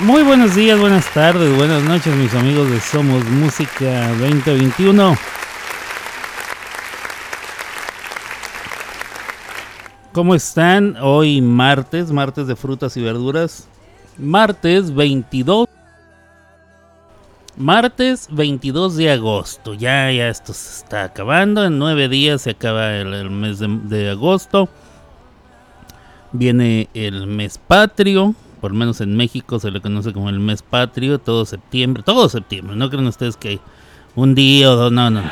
Muy buenos días, buenas tardes, buenas noches mis amigos de Somos Música 2021. ¿Cómo están? Hoy martes, martes de frutas y verduras. Martes 22. Martes 22 de agosto. Ya, ya esto se está acabando. En nueve días se acaba el, mes de, agosto. Viene el mes patrio. Por lo menos en México se le conoce como el mes patrio. Todo septiembre. Todo septiembre. No creen ustedes que un día o dos. No, no.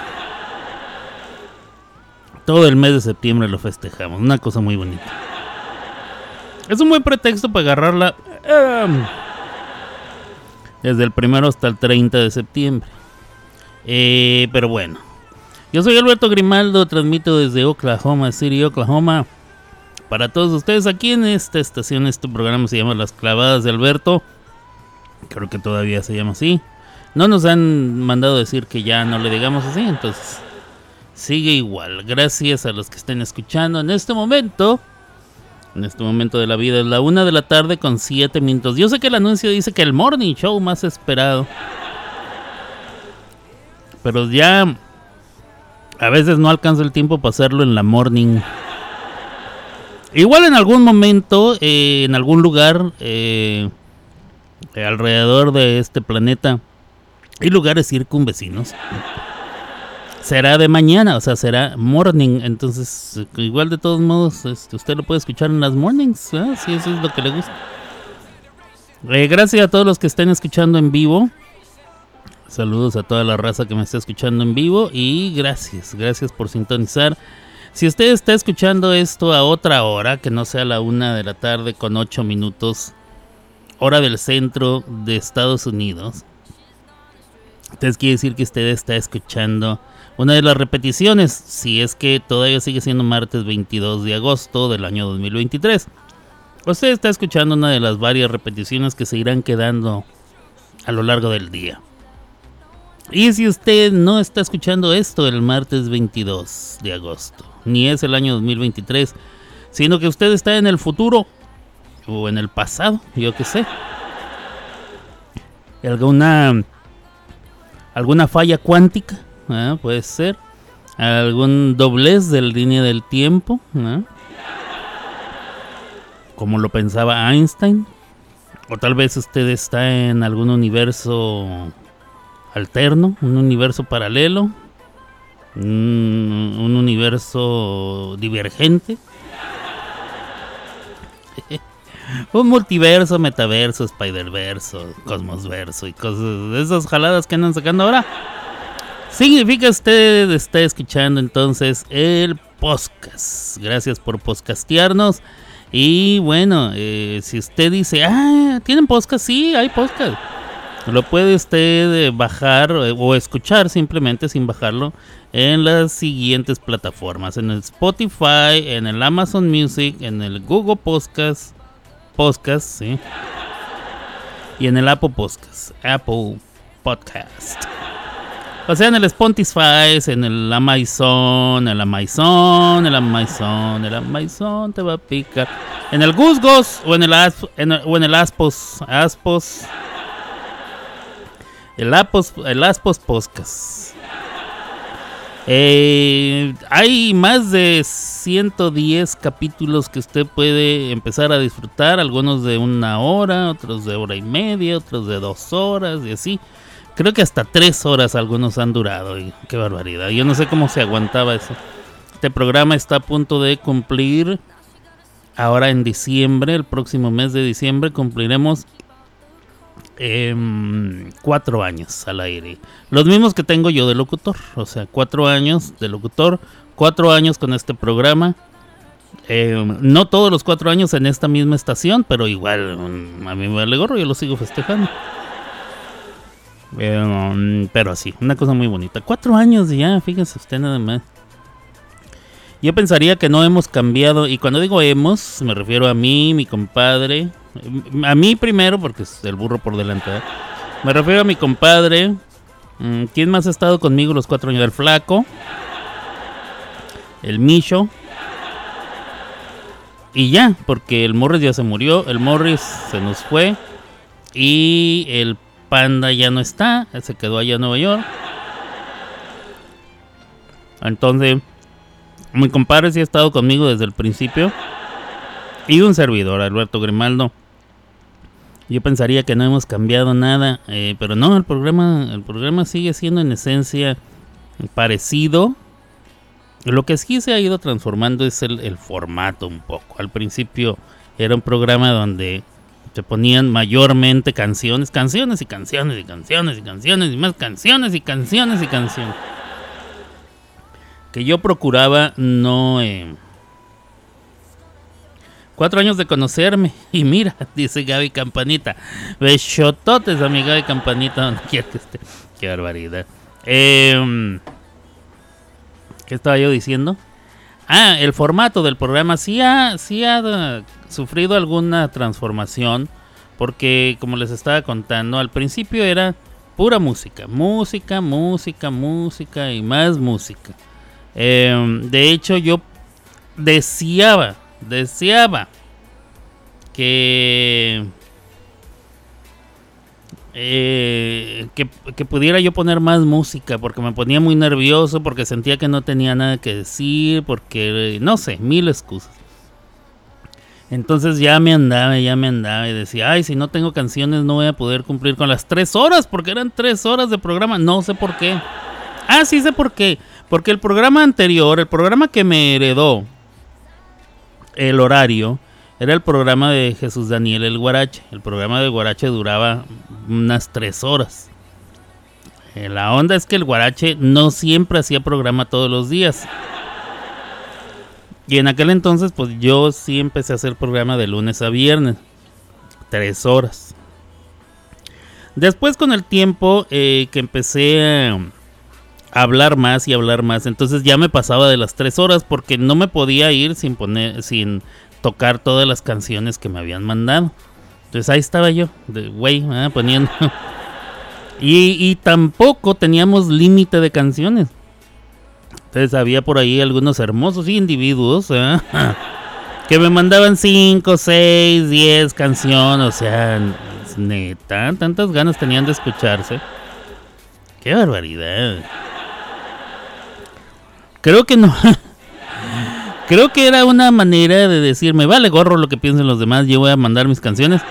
Todo el mes de septiembre lo festejamos. Una cosa muy bonita. Es un buen pretexto para agarrarla. Desde el primero hasta el 30 de septiembre. Eh, pero bueno. Yo soy Alberto Grimaldo, transmito desde Oklahoma City, Oklahoma. Para todos ustedes aquí en esta estación, este programa se llama Las Clavadas de Alberto. Creo que todavía se llama así. No nos han mandado decir que ya no le digamos así, entonces sigue igual. Gracias a los que estén escuchando en este momento. En este momento de la vida es la una de la tarde con 7 minutos. Yo sé que el anuncio dice que el morning show más esperado. Pero ya a veces no alcanza el tiempo para hacerlo en la morning. Igual en algún momento, eh, en algún lugar eh, alrededor de este planeta, hay lugares circunvecinos. Será de mañana, o sea, será morning. Entonces, igual de todos modos, este, usted lo puede escuchar en las mornings, ¿eh? si eso es lo que le gusta. Eh, gracias a todos los que estén escuchando en vivo. Saludos a toda la raza que me está escuchando en vivo. Y gracias, gracias por sintonizar. Si usted está escuchando esto a otra hora, que no sea la una de la tarde con ocho minutos, hora del centro de Estados Unidos, entonces quiere decir que usted está escuchando una de las repeticiones, si es que todavía sigue siendo martes 22 de agosto del año 2023. Usted está escuchando una de las varias repeticiones que se irán quedando a lo largo del día. Y si usted no está escuchando esto el martes 22 de agosto, ni es el año 2023, sino que usted está en el futuro o en el pasado, yo qué sé. Alguna alguna falla cuántica, ¿eh? puede ser. Algún doblez de la línea del tiempo, ¿eh? como lo pensaba Einstein. O tal vez usted está en algún universo alterno, un universo paralelo, un, un universo divergente. Un multiverso, metaverso, spiderverso, cosmosverso y cosas de esas jaladas que andan sacando ahora. Significa usted está escuchando entonces el podcast. Gracias por podcastearnos. Y bueno, eh, si usted dice, ah, ¿tienen podcast? Sí, hay podcast. Lo puede usted eh, bajar eh, o escuchar simplemente sin bajarlo en las siguientes plataformas. En el Spotify, en el Amazon Music, en el Google Podcast Podcast, sí. Y en el Apple Podcast. Apple Podcast. O sea, en el Spotify, en el Amazon, el Amazon, el Amazon, el Amazon te va a picar. En el Gusgos o en el, o en el Aspos, Aspos. El Aspos, el Aspos Podcast. Eh, hay más de 110 capítulos que usted puede empezar a disfrutar, algunos de una hora, otros de hora y media, otros de dos horas y así. Creo que hasta tres horas algunos han durado. Y qué barbaridad. Yo no sé cómo se aguantaba eso. Este programa está a punto de cumplir. Ahora en diciembre, el próximo mes de diciembre, cumpliremos eh, cuatro años al aire. Los mismos que tengo yo de locutor. O sea, cuatro años de locutor. Cuatro años con este programa. Eh, no todos los cuatro años en esta misma estación, pero igual mm, a mí me vale gorro, yo lo sigo festejando. Eh, pero sí, una cosa muy bonita. Cuatro años ya, fíjense usted nada más. Yo pensaría que no hemos cambiado, y cuando digo hemos, me refiero a mí, mi compadre. A mí primero, porque es el burro por delante. ¿eh? Me refiero a mi compadre. Mm, ¿Quién más ha estado conmigo los cuatro años? El flaco. El Micho. Y ya, porque el Morris ya se murió. El Morris se nos fue. Y el Panda ya no está, se quedó allá en Nueva York. Entonces, mi compadre sí ha estado conmigo desde el principio. Y un servidor, Alberto Grimaldo. Yo pensaría que no hemos cambiado nada, eh, pero no, el programa, el programa sigue siendo en esencia parecido. Lo que sí se ha ido transformando es el, el formato un poco. Al principio era un programa donde se ponían mayormente canciones, canciones y canciones y canciones y canciones y más canciones y canciones y canciones. Que yo procuraba no... Eh, cuatro años de conocerme y mira, dice Gaby Campanita. Besototes a mi Gaby Campanita donde quiera que esté. Qué barbaridad. Eh, ¿Qué estaba yo diciendo? Ah, el formato del programa sí ha, sí ha sufrido alguna transformación porque como les estaba contando al principio era pura música, música, música, música y más música. Em, de hecho yo deseaba, deseaba que eh, que, que, pudiera yo poner más música porque me ponía muy nervioso, porque sentía que no tenía nada que decir, porque no sé, mil excusas. Entonces ya me andaba, ya me andaba y decía, ay, si no tengo canciones no voy a poder cumplir con las tres horas, porque eran tres horas de programa, no sé por qué. Ah, sí sé por qué, porque el programa anterior, el programa que me heredó el horario, era el programa de Jesús Daniel el Guarache. El programa de Guarache duraba unas tres horas. Eh, la onda es que el Guarache no siempre hacía programa todos los días. Y en aquel entonces, pues yo sí empecé a hacer programa de lunes a viernes. Tres horas. Después con el tiempo eh, que empecé a hablar más y hablar más, entonces ya me pasaba de las tres horas porque no me podía ir sin poner, sin tocar todas las canciones que me habían mandado. Entonces ahí estaba yo, de güey, ah, poniendo. y, y tampoco teníamos límite de canciones. Entonces había por ahí algunos hermosos individuos ¿eh? que me mandaban 5, 6, 10 canciones. O sea, neta, tantas ganas tenían de escucharse. Qué barbaridad. Creo que no. Creo que era una manera de decirme, vale gorro lo que piensen los demás, yo voy a mandar mis canciones.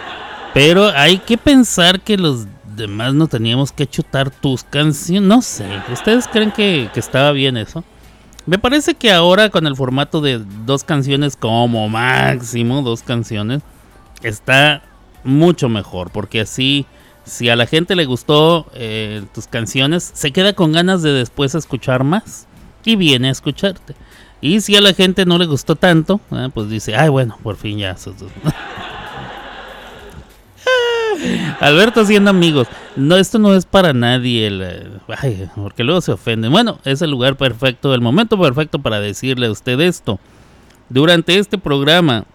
Pero hay que pensar que los demás no teníamos que chutar tus canciones. No sé, ¿ustedes creen que, que estaba bien eso? Me parece que ahora con el formato de dos canciones como máximo, dos canciones, está mucho mejor. Porque así, si a la gente le gustó eh, tus canciones, se queda con ganas de después escuchar más y viene a escucharte. Y si a la gente no le gustó tanto, eh, pues dice, ay bueno, por fin ya. Alberto haciendo amigos. No, esto no es para nadie. El, ay, porque luego se ofende. Bueno, es el lugar perfecto, el momento perfecto para decirle a usted esto. Durante este programa,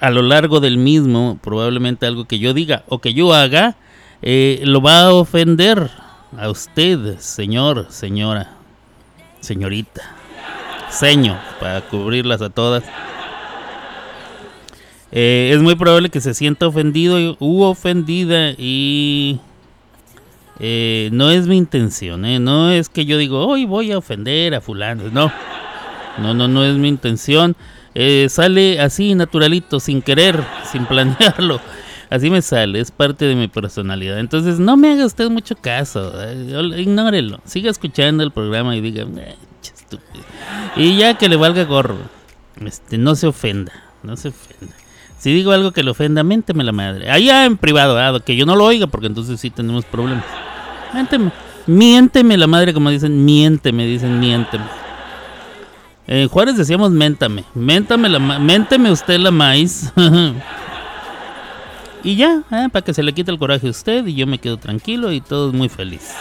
a lo largo del mismo, probablemente algo que yo diga o que yo haga, eh, lo va a ofender. a usted, señor, señora, señorita, para cubrirlas a todas. Eh, es muy probable que se sienta ofendido u ofendida y eh, no es mi intención, ¿eh? no es que yo digo, hoy voy a ofender a fulano, no, no, no, no es mi intención. Eh, sale así, naturalito, sin querer, sin planearlo. Así me sale, es parte de mi personalidad. Entonces no me haga usted mucho caso, ignórelo, siga escuchando el programa y diga, y ya que le valga gorro, este, no se ofenda, no se ofenda. Si digo algo que le ofenda, ménteme la madre. Allá en privado, que yo no lo oiga, porque entonces sí tenemos problemas. Miénteme, miénteme la madre, como dicen, miénteme, dicen, miénteme. En Juárez decíamos méntame, méntame, la ménteme usted la maíz. y ya, eh, para que se le quite el coraje a usted y yo me quedo tranquilo y todo muy feliz.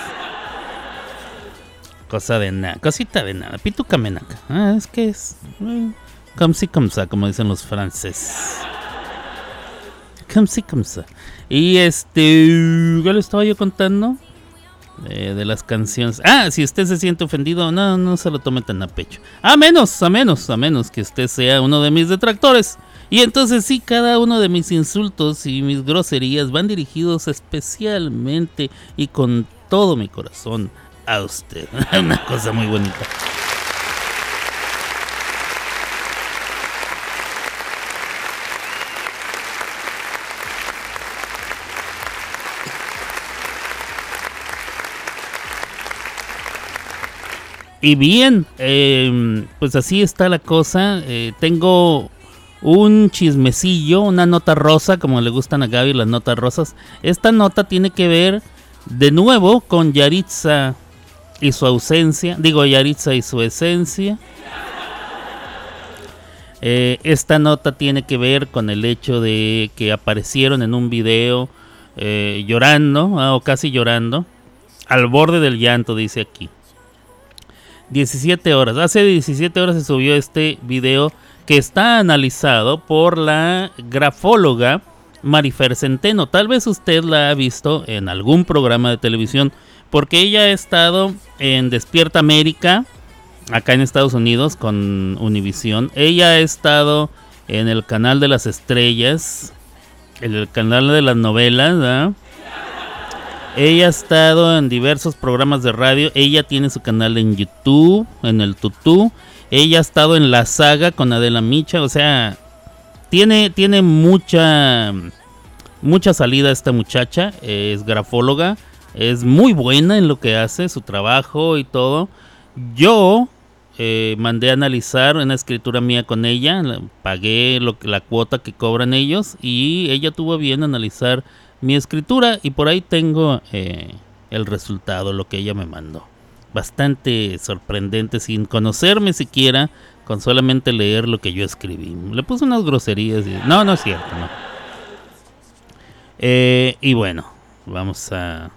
Cosa de nada, cosita de nada, pituca menaca. Ah, es que es. Eh, comme si comme ça, como dicen los franceses. Comme si comme ça. Y este. ¿Qué le estaba yo contando? Eh, de las canciones. Ah, si usted se siente ofendido, no, no se lo tome tan a pecho. A menos, a menos, a menos que usted sea uno de mis detractores. Y entonces sí, cada uno de mis insultos y mis groserías van dirigidos especialmente y con todo mi corazón a usted. Una cosa muy bonita. Y bien, em, pues así está la cosa. Eh, tengo un chismecillo, una nota rosa, como le gustan a Gaby las notas rosas. Esta nota tiene que ver de nuevo con Yaritza y su ausencia. Digo, Yaritza y su esencia. Eh, esta nota tiene que ver con el hecho de que aparecieron en un video eh, llorando, ah, o casi llorando, al borde del llanto, dice aquí. 17 horas. Hace 17 horas se subió este video que está analizado por la grafóloga Marifer Centeno. Tal vez usted la ha visto en algún programa de televisión porque ella ha estado en Despierta América, acá en Estados Unidos con Univision. Ella ha estado en el canal de las estrellas, en el canal de las novelas, ella ha estado en diversos programas de radio. Ella tiene su canal en YouTube, en el Tutú. Ella ha estado en la saga con Adela Micha. O sea, tiene, tiene mucha, mucha salida esta muchacha. Es grafóloga. Es muy buena en lo que hace, su trabajo y todo. Yo eh, mandé a analizar una escritura mía con ella. Pagué lo, la cuota que cobran ellos. Y ella tuvo bien analizar mi escritura y por ahí tengo eh, el resultado, lo que ella me mandó. Bastante sorprendente, sin conocerme siquiera, con solamente leer lo que yo escribí. Le puse unas groserías y... No, no es cierto, no. Eh, y bueno, vamos a...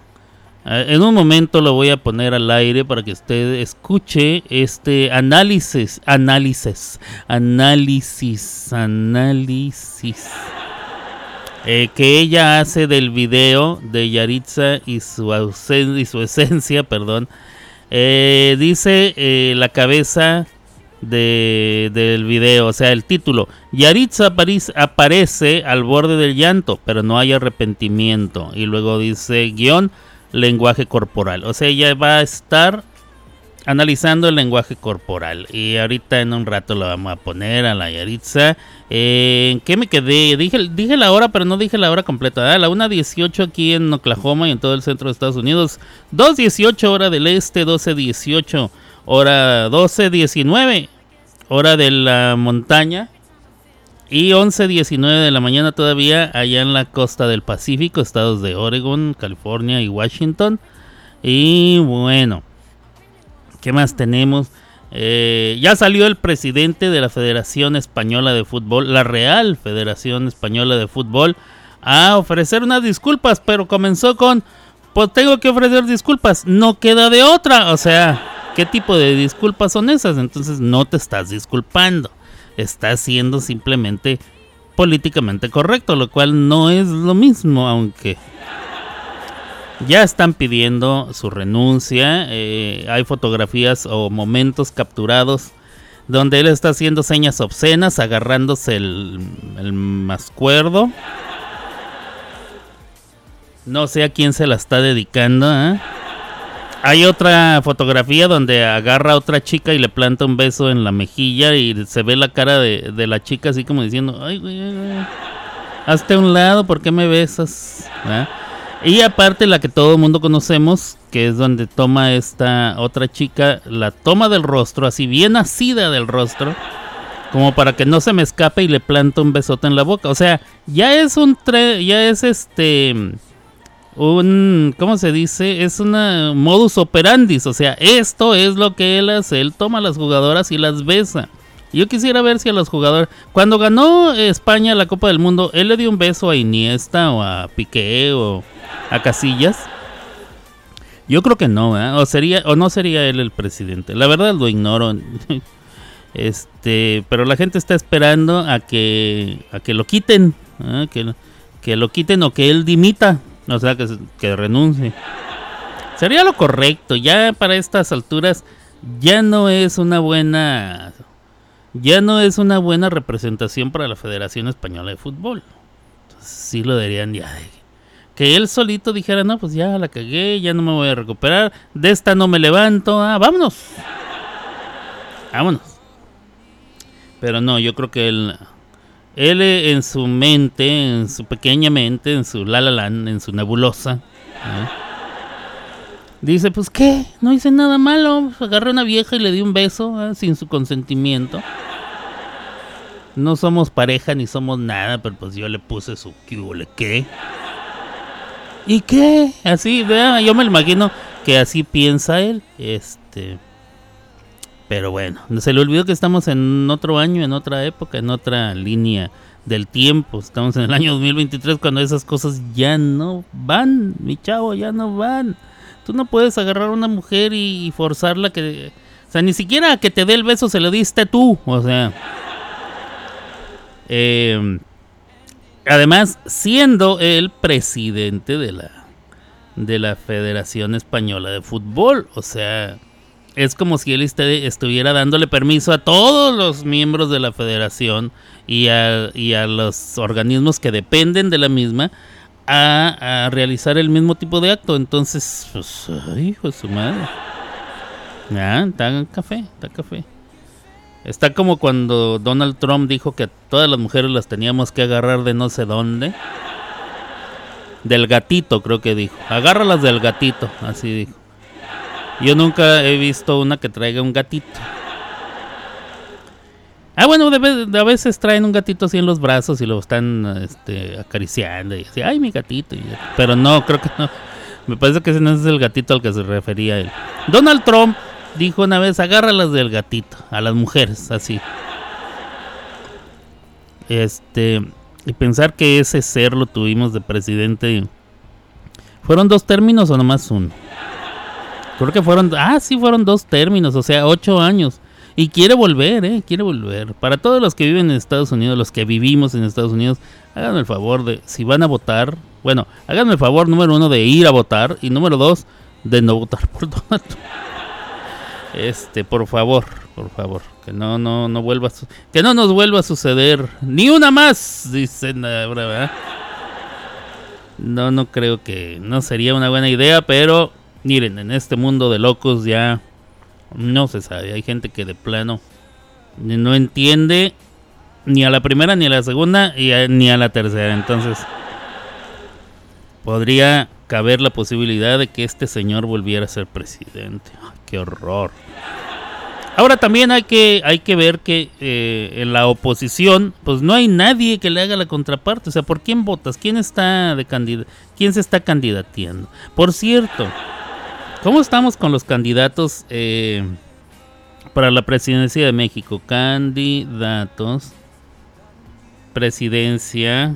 En un momento lo voy a poner al aire para que usted escuche este análisis, análisis, análisis, análisis. Eh, que ella hace del video de Yaritza y su, y su esencia, perdón. Eh, dice eh, la cabeza de, del video, o sea, el título. Yaritza aparece al borde del llanto, pero no hay arrepentimiento. Y luego dice guion, lenguaje corporal. O sea, ella va a estar analizando el lenguaje corporal. Y ahorita en un rato lo vamos a poner a la Yaritza. Eh, ¿En qué me quedé? Dije, dije la hora, pero no dije la hora completa. Ah, la 1.18 aquí en Oklahoma y en todo el centro de Estados Unidos. 2.18 hora del este, 12.18 hora 12.19 hora de la montaña. Y 11.19 de la mañana todavía allá en la costa del Pacífico, estados de Oregon, California y Washington. Y bueno, ¿Qué más tenemos? Eh, ya salió el presidente de la Federación Española de Fútbol, la Real Federación Española de Fútbol, a ofrecer unas disculpas, pero comenzó con, pues tengo que ofrecer disculpas, no queda de otra, o sea, ¿qué tipo de disculpas son esas? Entonces no te estás disculpando, estás siendo simplemente políticamente correcto, lo cual no es lo mismo, aunque ya están pidiendo su renuncia. Eh, hay fotografías o momentos capturados donde él está haciendo señas obscenas, agarrándose el, el mascuerdo. No sé a quién se la está dedicando. ¿eh? Hay otra fotografía donde agarra a otra chica y le planta un beso en la mejilla y se ve la cara de, de la chica así como diciendo, ay, güey, hazte un lado, ¿por qué me besas? ¿Ah? Y aparte la que todo el mundo conocemos, que es donde toma esta otra chica, la toma del rostro, así bien nacida del rostro, como para que no se me escape y le planta un besote en la boca. O sea, ya es un tre ya es este un ¿cómo se dice? Es una modus operandis, o sea, esto es lo que él hace, él toma a las jugadoras y las besa. Yo quisiera ver si a los jugadores. Cuando ganó España la Copa del Mundo, él le dio un beso a Iniesta o a Piqué o a Casillas. Yo creo que no, o sería o no sería él el presidente. La verdad lo ignoro. Este, pero la gente está esperando a que a que lo quiten, que, que lo quiten o que él dimita, o sea, que, que renuncie. Sería lo correcto. Ya para estas alturas ya no es una buena ya no es una buena representación para la Federación Española de Fútbol. Entonces, sí lo deberían ya. Que él solito dijera, no, pues ya la cagué, ya no me voy a recuperar, de esta no me levanto, ah, vámonos. Vámonos. Pero no, yo creo que él, él en su mente, en su pequeña mente, en su la la land, en su nebulosa, dice, pues qué, no hice nada malo, agarré a una vieja y le di un beso ¿eh? sin su consentimiento. No somos pareja ni somos nada, pero pues yo le puse su ¿qué? ¿Y qué? Así, vea, yo me imagino que así piensa él. Este. Pero bueno, se le olvidó que estamos en otro año, en otra época, en otra línea del tiempo. Estamos en el año 2023 cuando esas cosas ya no van, mi chavo, ya no van. Tú no puedes agarrar a una mujer y forzarla que... O sea, ni siquiera que te dé el beso se lo diste tú. O sea... Eh, además, siendo el presidente de la, de la Federación Española de Fútbol. O sea, es como si él estuviera dándole permiso a todos los miembros de la federación y a, los organismos que dependen de la misma a, realizar el mismo tipo de acto. Entonces, pues, hijo de su madre. Ya, está café, está café. Está como cuando Donald Trump dijo que todas las mujeres las teníamos que agarrar de no sé dónde. Del gatito, creo que dijo. Agárralas del gatito, así dijo. Yo nunca he visto una que traiga un gatito. Ah, bueno, de, a veces traen un gatito así en los brazos y lo están este, acariciando y así, ay, mi gatito. Pero no, creo que no. Me parece que ese no es el gatito al que se refería él. Donald Trump dijo una vez, agárralas del gatito, a las mujeres, así. Este, y pensar que ese ser lo tuvimos de presidente. ¿Fueron dos términos o nomás uno? Creo que fueron, ah, sí, fueron dos términos, o sea, ocho años. Y quiere volver, ¿eh? Quiere volver. Para todos los que viven en Estados Unidos, los que vivimos en Estados Unidos, háganme el favor de, si van a votar, bueno, háganme el favor, número uno, de ir a votar. Y número dos, de no votar por Donald. Este, por favor, por favor, que no, no, no vuelva, que no nos vuelva a suceder ni una más, dicen ¿verdad? No, no creo que, no sería una buena idea, pero miren, en este mundo de locos ya no se sabe, hay gente que de plano no entiende ni a la primera, ni a la segunda, y ni a la tercera, entonces podría caber la posibilidad de que este señor volviera a ser presidente. qué horror. Ahora también hay que, hay que ver que eh, en la oposición, pues no hay nadie que le haga la contraparte. O sea, ¿por quién votas? ¿Quién está de candidato? ¿Quién se está candidateando? Por cierto, ¿cómo estamos con los candidatos eh, para la presidencia de México? Candidatos, presidencia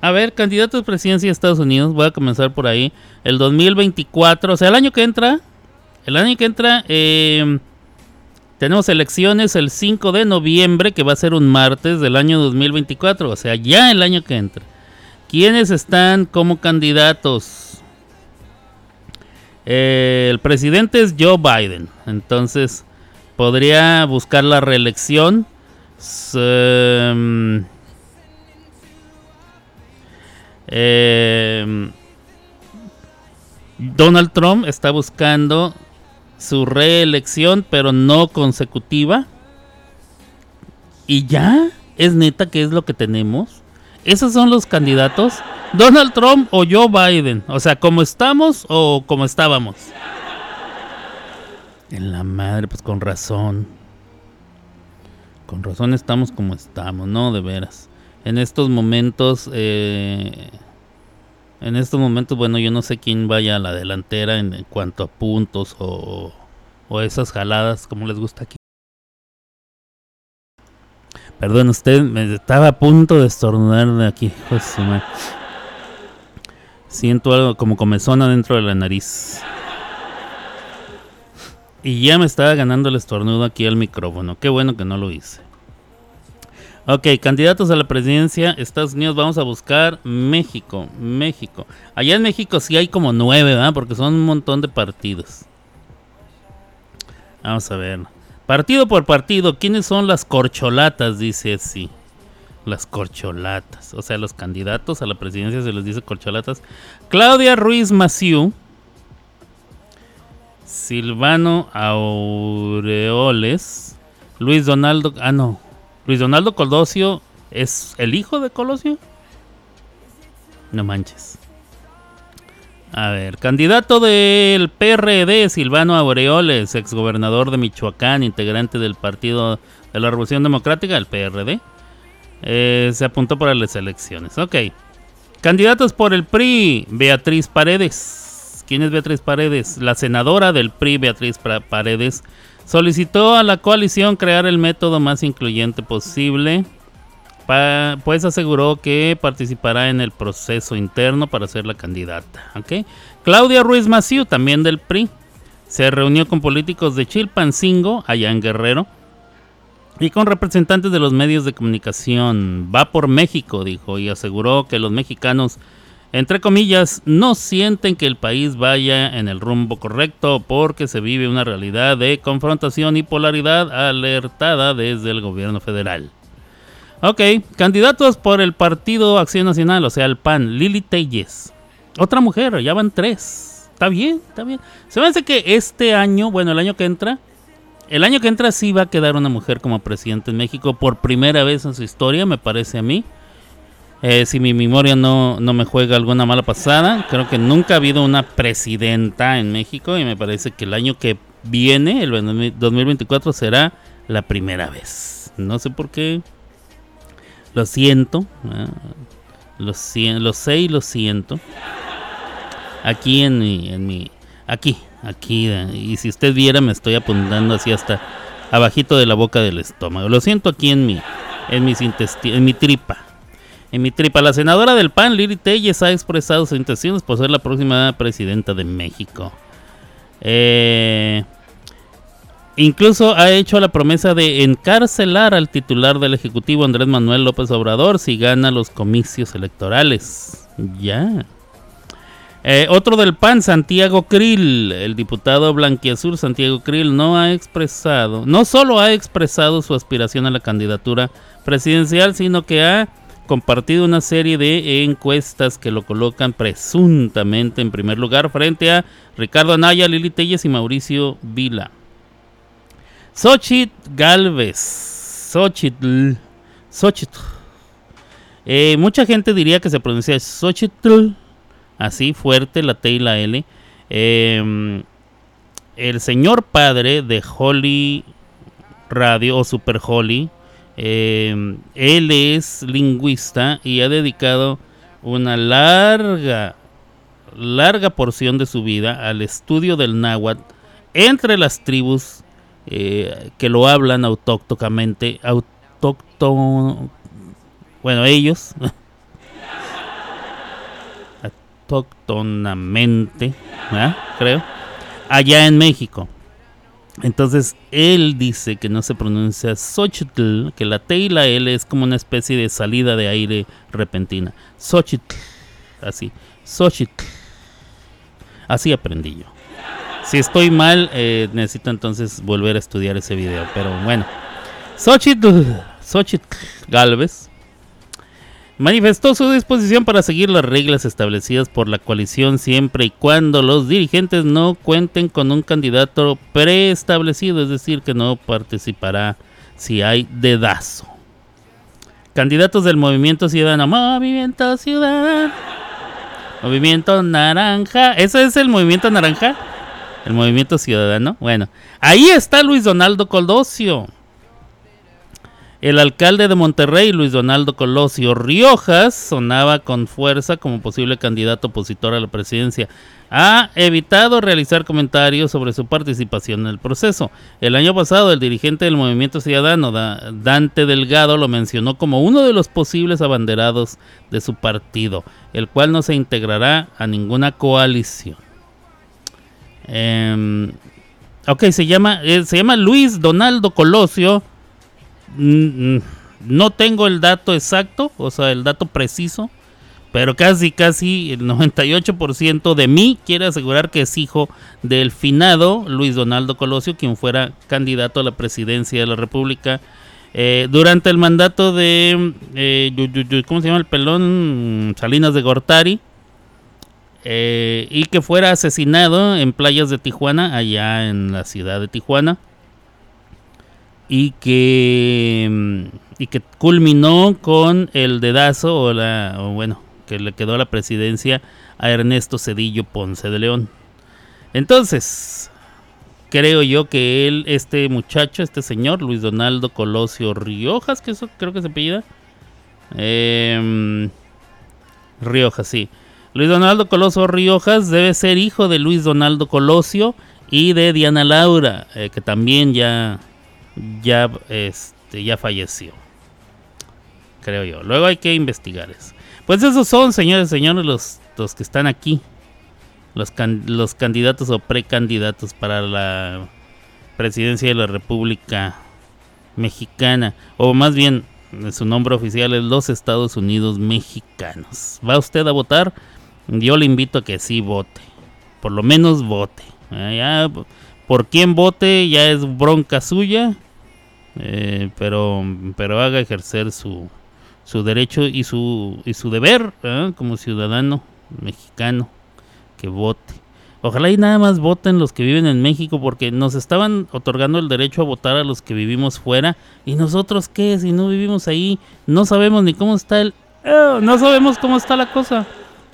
a ver, candidatos a presidencia de Estados Unidos, voy a comenzar por ahí. El 2024, o sea, el año que entra, el año que entra, eh, tenemos elecciones el 5 de noviembre, que va a ser un martes del año 2024, o sea, ya el año que entra. ¿Quiénes están como candidatos? Eh, el presidente es Joe Biden. Entonces, podría buscar la reelección. Um, eh, Donald Trump está buscando su reelección, pero no consecutiva. Y ya, es neta que es lo que tenemos. Esos son los candidatos. Donald Trump o Joe Biden. O sea, como estamos o como estábamos. En la madre, pues con razón. Con razón estamos como estamos, ¿no? De veras. En estos momentos, eh, en estos momentos, bueno, yo no sé quién vaya a la delantera en, cuanto a puntos o, o esas jaladas, como les gusta aquí. Perdón, usted me estaba a punto de estornudar de aquí. Siento algo como comezona dentro de la nariz. Y ya me estaba ganando el estornudo aquí al micrófono. Qué bueno que no lo hice. Ok, candidatos a la presidencia, Estados Unidos, vamos a buscar México, México. Allá en México sí hay como nueve, ¿verdad? Porque son un montón de partidos. Vamos a ver. Partido por partido, ¿quiénes son las corcholatas? Dice así. Las corcholatas. O sea, los candidatos a la presidencia se les dice corcholatas. Claudia Ruiz Maciú. Silvano Aureoles. Luis Donaldo. Ah, no. Luis Donaldo Colosio. ¿Es el hijo de Colosio? No manches. A ver, candidato del PRD, Silvano Aureoles, exgobernador de Michoacán, integrante del Partido de la Revolución Democrática, el PRD, eh, se apuntó para las elecciones. Ok. Candidatos por el PRI, Beatriz Paredes. ¿Quién es Beatriz Paredes? La senadora del PRI, Beatriz Paredes, solicitó a la coalición crear el método más incluyente posible pues aseguró que participará en el proceso interno para ser la candidata. Claudia Ruiz Maciú, también del PRI, se reunió con políticos de Chilpancingo, allá en Guerrero, y con representantes de los medios de comunicación. Va por México, dijo, y aseguró que los mexicanos, entre comillas, no sienten que el país vaya en el rumbo correcto porque se vive una realidad de confrontación y polaridad alertada desde el gobierno federal. Ok, candidatos por el Partido Acción Nacional, o sea, el PAN, Lili Telles. Otra mujer, ya van tres. Está bien, está bien. Se me hace que este año, bueno, el año que entra, el año que entra sí va a quedar una mujer como presidente en México por primera vez en su historia, me parece a mí. Eh, si mi memoria no, no me juega alguna mala pasada, creo que nunca ha habido una presidenta en México y me parece que el año que viene, el 2024, será la primera vez. No sé por qué, lo siento. Lo, lo sé y lo siento. Aquí en mi, en mi. Aquí, aquí. Y si usted viera, me estoy apuntando así hasta abajito de la boca del estómago. Lo siento aquí en mi, en mis en mi tripa. En mi tripa, la senadora del PAN, Lili Telles, ha expresado sus intenciones por ser la próxima presidenta de México. Eh, Incluso ha hecho la promesa de encarcelar al titular del Ejecutivo Andrés Manuel López Obrador si gana los comicios electorales. Ya. Eh, otro del PAN, Santiago Krill, el diputado blanquiazul Santiago Krill, no ha expresado, no solo ha expresado su aspiración a la candidatura presidencial, sino que ha compartido una serie de encuestas que lo colocan presuntamente en primer lugar frente a Ricardo Anaya, Lili Telles y Mauricio Vila. Xochitl Galvez. Xochitl. Xochitl. Eh, mucha gente diría que se pronuncia Xochitl. Así, fuerte, la T y la L. Em, el señor padre de Holly Radio o Super Holly. Em, él es lingüista y ha dedicado una larga, larga porción de su vida al estudio del náhuatl entre las tribus eh, que lo hablan autóctonamente, autóctono, bueno, ellos, autóctonamente, creo, allá en México. Entonces él dice que no se pronuncia Xochitl, que la T y la L es como una especie de salida de aire repentina. Xochitl, así, Xochitl. Así aprendí yo. Si estoy mal, eh, necesito entonces volver a estudiar ese video. Pero bueno, Xochitl, Xochitl Galvez manifestó su disposición para seguir las reglas establecidas por la coalición siempre y cuando los dirigentes no cuenten con un candidato preestablecido, es decir, que no participará si hay dedazo. Candidatos del Movimiento Ciudadano, Movimiento Ciudadano, Movimiento Naranja, ¿ese es el Movimiento Naranja? El Movimiento Ciudadano, bueno, ahí está Luis Donaldo Colosio el alcalde de Monterrey, Luis Donaldo Colosio Riojas, sonaba con fuerza como posible candidato opositor a la presidencia. Ha evitado realizar comentarios sobre su participación en el proceso. El año pasado, el dirigente del Movimiento Ciudadano, Dante Delgado, lo mencionó como uno de los posibles abanderados de su partido, el cual no se integrará a ninguna coalición. Em, ok, se llama, eh, se llama Luis Donaldo Colosio no tengo el dato exacto, o sea, el dato preciso, pero casi, casi el 98% de mí quiere asegurar que es hijo del finado Luis Donaldo Colosio, quien fuera candidato a la presidencia de la República eh, durante el mandato de, eh, ¿cómo se llama el pelón? Salinas de Gortari. Eh, y que fuera asesinado en playas de Tijuana, allá en la ciudad de Tijuana. Y que mm, y que culminó con el dedazo o la bueno que le quedó la presidencia a Ernesto Cedillo Ponce de León. Entonces creo yo que él este muchacho este señor Luis Donaldo Colosio Riojas que eso creo que se apellida eh, Riojas sí Luis Donaldo Colosio Riojas debe ser hijo de Luis Donaldo Colosio y de Diana Laura eh, que también ya ya, este, ya falleció. Creo yo. Luego hay que investigar eso. Pues esos son, señores señores, los, los que están aquí. Los, los candidatos o precandidatos para la presidencia de la República Mexicana. O más bien, su nombre oficial es los Estados Unidos Mexicanos. ¿Va usted a votar? Yo le invito a que sí vote. Por lo menos vote. Ya, por quién vote ya es bronca suya. Eh, pero, pero haga ejercer su, su derecho y su, y su deber ¿eh? como ciudadano mexicano que vote. Ojalá y nada más voten los que viven en México porque nos estaban otorgando el derecho a votar a los que vivimos fuera y nosotros qué si no vivimos ahí no sabemos ni cómo está el eh, no sabemos cómo está la cosa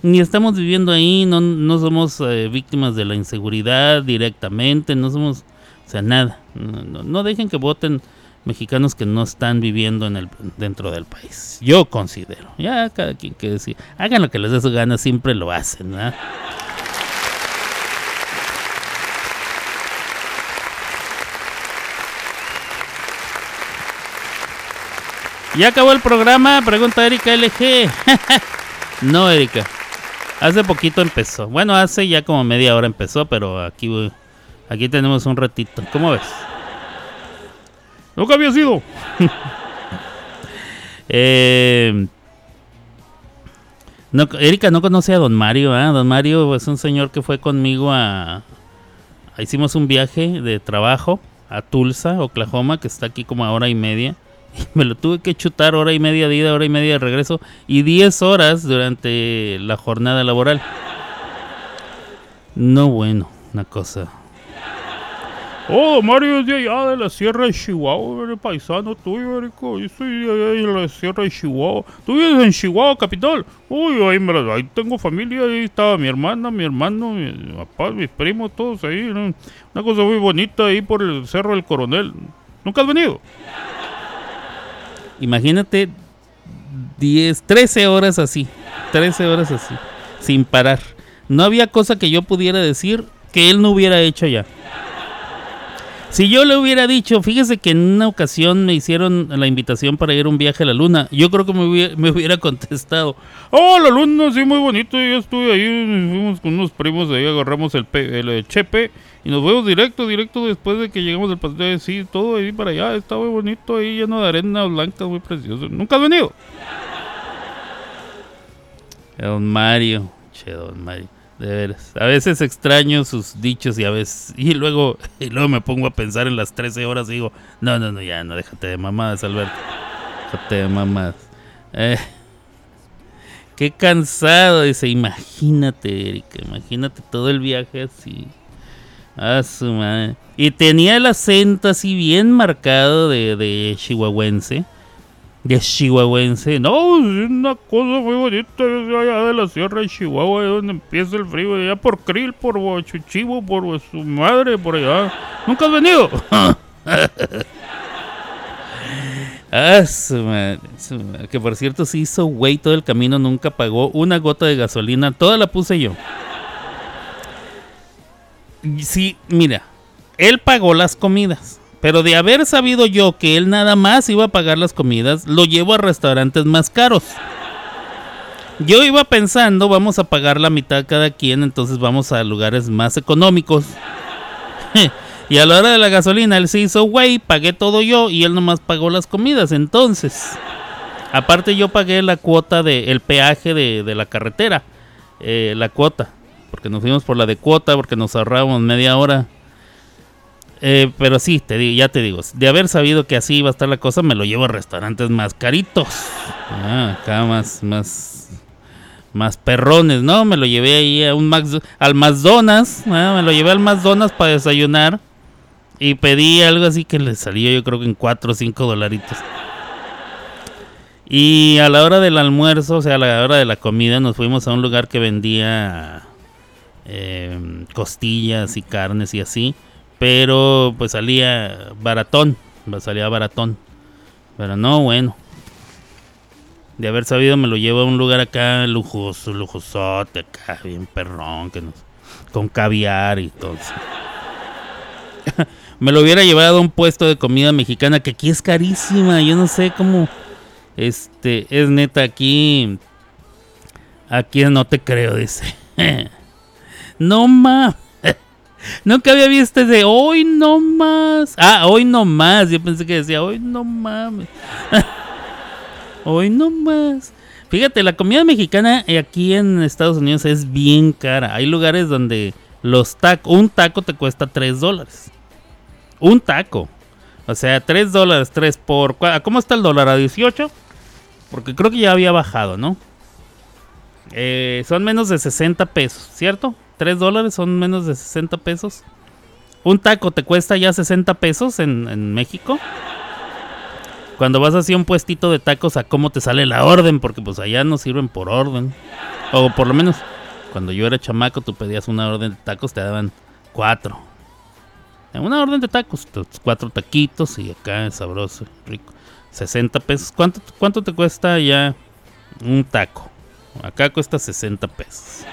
ni estamos viviendo ahí no, no somos víctimas de la inseguridad directamente no somos o sea nada no, no dejen que voten mexicanos que no están viviendo en el, dentro del país. Yo considero. Ya cada quien que decir, hagan lo que les dé su gana, siempre lo hacen. Ya acabó el programa, pregunta Erika LG. no, Erika. Hace poquito empezó. Bueno, hace ya como media hora empezó, pero aquí, aquí tenemos un ratito. ¿Cómo ves? Nunca había sido. eh, no, Erika no conoce a Don Mario. ¿eh? Don Mario es un señor que fue conmigo a, Hicimos un viaje de trabajo a Tulsa, Oklahoma, que está aquí como a hora y media. Me lo tuve que chutar hora y media de ida, hora y media de regreso y 10 horas durante la jornada laboral. No bueno, una cosa Oh, Mario es de allá de la Sierra de Chihuahua, el paisano tuyo, Erico. Yo soy de allá de la Sierra de Chihuahua. Tú vives en Chihuahua, capital. Uy, ahí, ahí tengo familia, ahí estaba mi hermana, mi hermano, mi papá, mis primos, todos ahí. Una cosa muy bonita ahí por el Cerro del Coronel. ¿Nunca has venido? Imagínate 10, 13 horas así. 13 horas así. Sin parar. No había cosa que yo pudiera decir que él no hubiera hecho ya Si yo le hubiera dicho, fíjese que en una ocasión me hicieron la invitación para ir a un viaje a la luna, yo creo que me hubiera, me hubiera contestado, oh, la luna, sí, muy bonito, yo estuve ahí, fuimos con unos primos, ahí agarramos el, el, eh, chepe y nos fuimos directo, directo después de que llegamos al paseo, sí, todo ahí para allá, está muy bonito, ahí lleno de arena blanca, muy precioso. ¿Nunca has venido? Don Mario, che, don Mario. De veras. A veces extraño sus dichos y a veces. Y luego, y luego me pongo a pensar en las 13 horas y digo, no, no, no, ya, no, déjate de mamadas, Alberto. Déjate de mamadas. Eh, qué cansado, dice. Imagínate, Erika, imagínate todo el viaje así. A su madre. Y tenía el acento así bien marcado de, de chihuahuense. De chihuahuense. No, es una cosa muy bonita. Allá de la sierra de Chihuahua, donde empieza el frío. Allá por Krill, por Huachuchivo, por su madre, por allá. ¿Nunca has venido? Ah, su madre. Que por cierto se hizo güey todo el camino, nunca pagó una gota de gasolina. Toda la puse yo. Sí, mira, él pagó las comidas. Pero de haber sabido yo que él nada más iba a pagar las comidas, lo llevo a restaurantes más caros. Yo iba pensando, vamos a pagar la mitad cada quien, entonces vamos a lugares más económicos. y a la hora de la gasolina, él se hizo güey, pagué todo yo y él nomás pagó las comidas. Entonces, aparte yo pagué la cuota de el peaje de, de la carretera, eh, la cuota, porque nos fuimos por la de cuota, porque nos ahorrábamos media hora. Eh, pero sí, te digo, ya te digo, de haber sabido que así iba a estar la cosa, me lo llevo a restaurantes más caritos. Ah, acá más, más, más perrones, ¿no? Me lo llevé ahí a un Max, al McDonald's, ah, me lo llevé al McDonald's para desayunar y pedí algo así que le salió yo creo que en 4 o 5 dolaritos. Y a la hora del almuerzo, o sea, a la hora de la comida, nos fuimos a un lugar que vendía eh, costillas y carnes y así. Pero pues salía baratón, salía baratón. Pero no, bueno. De haber sabido me lo llevo a un lugar acá lujoso, lujosote, acá bien perrón, que nos, con caviar y todo. me lo hubiera llevado a un puesto de comida mexicana que aquí es carísima. Yo no sé cómo, este, es neta aquí, aquí no te creo, dice. no más. Nunca había visto ese hoy no más. Ah, hoy no más. Yo pensé que decía hoy no mames. hoy no más. Fíjate, la comida mexicana aquí en Estados Unidos es bien cara. Hay lugares donde los tacos, un taco te cuesta 3 dólares. Un taco. O sea, 3 dólares, 3 por... ¿Cómo está el dólar? ¿A 18? Porque creo que ya había bajado, ¿no? Eh, son menos de 60 pesos, ¿cierto? 3 dólares son menos de 60 pesos. Un taco te cuesta ya 60 pesos en, México. Cuando vas así a un puestito de tacos, ¿a cómo te sale la orden? Porque pues allá no sirven por orden. O por lo menos, cuando yo era chamaco, tú pedías una orden de tacos, te daban cuatro. Una orden de tacos, tus cuatro taquitos y acá sabroso, rico. 60 pesos. ¿Cuánto, ¿Cuánto te cuesta ya un taco? Acá cuesta 60 pesos.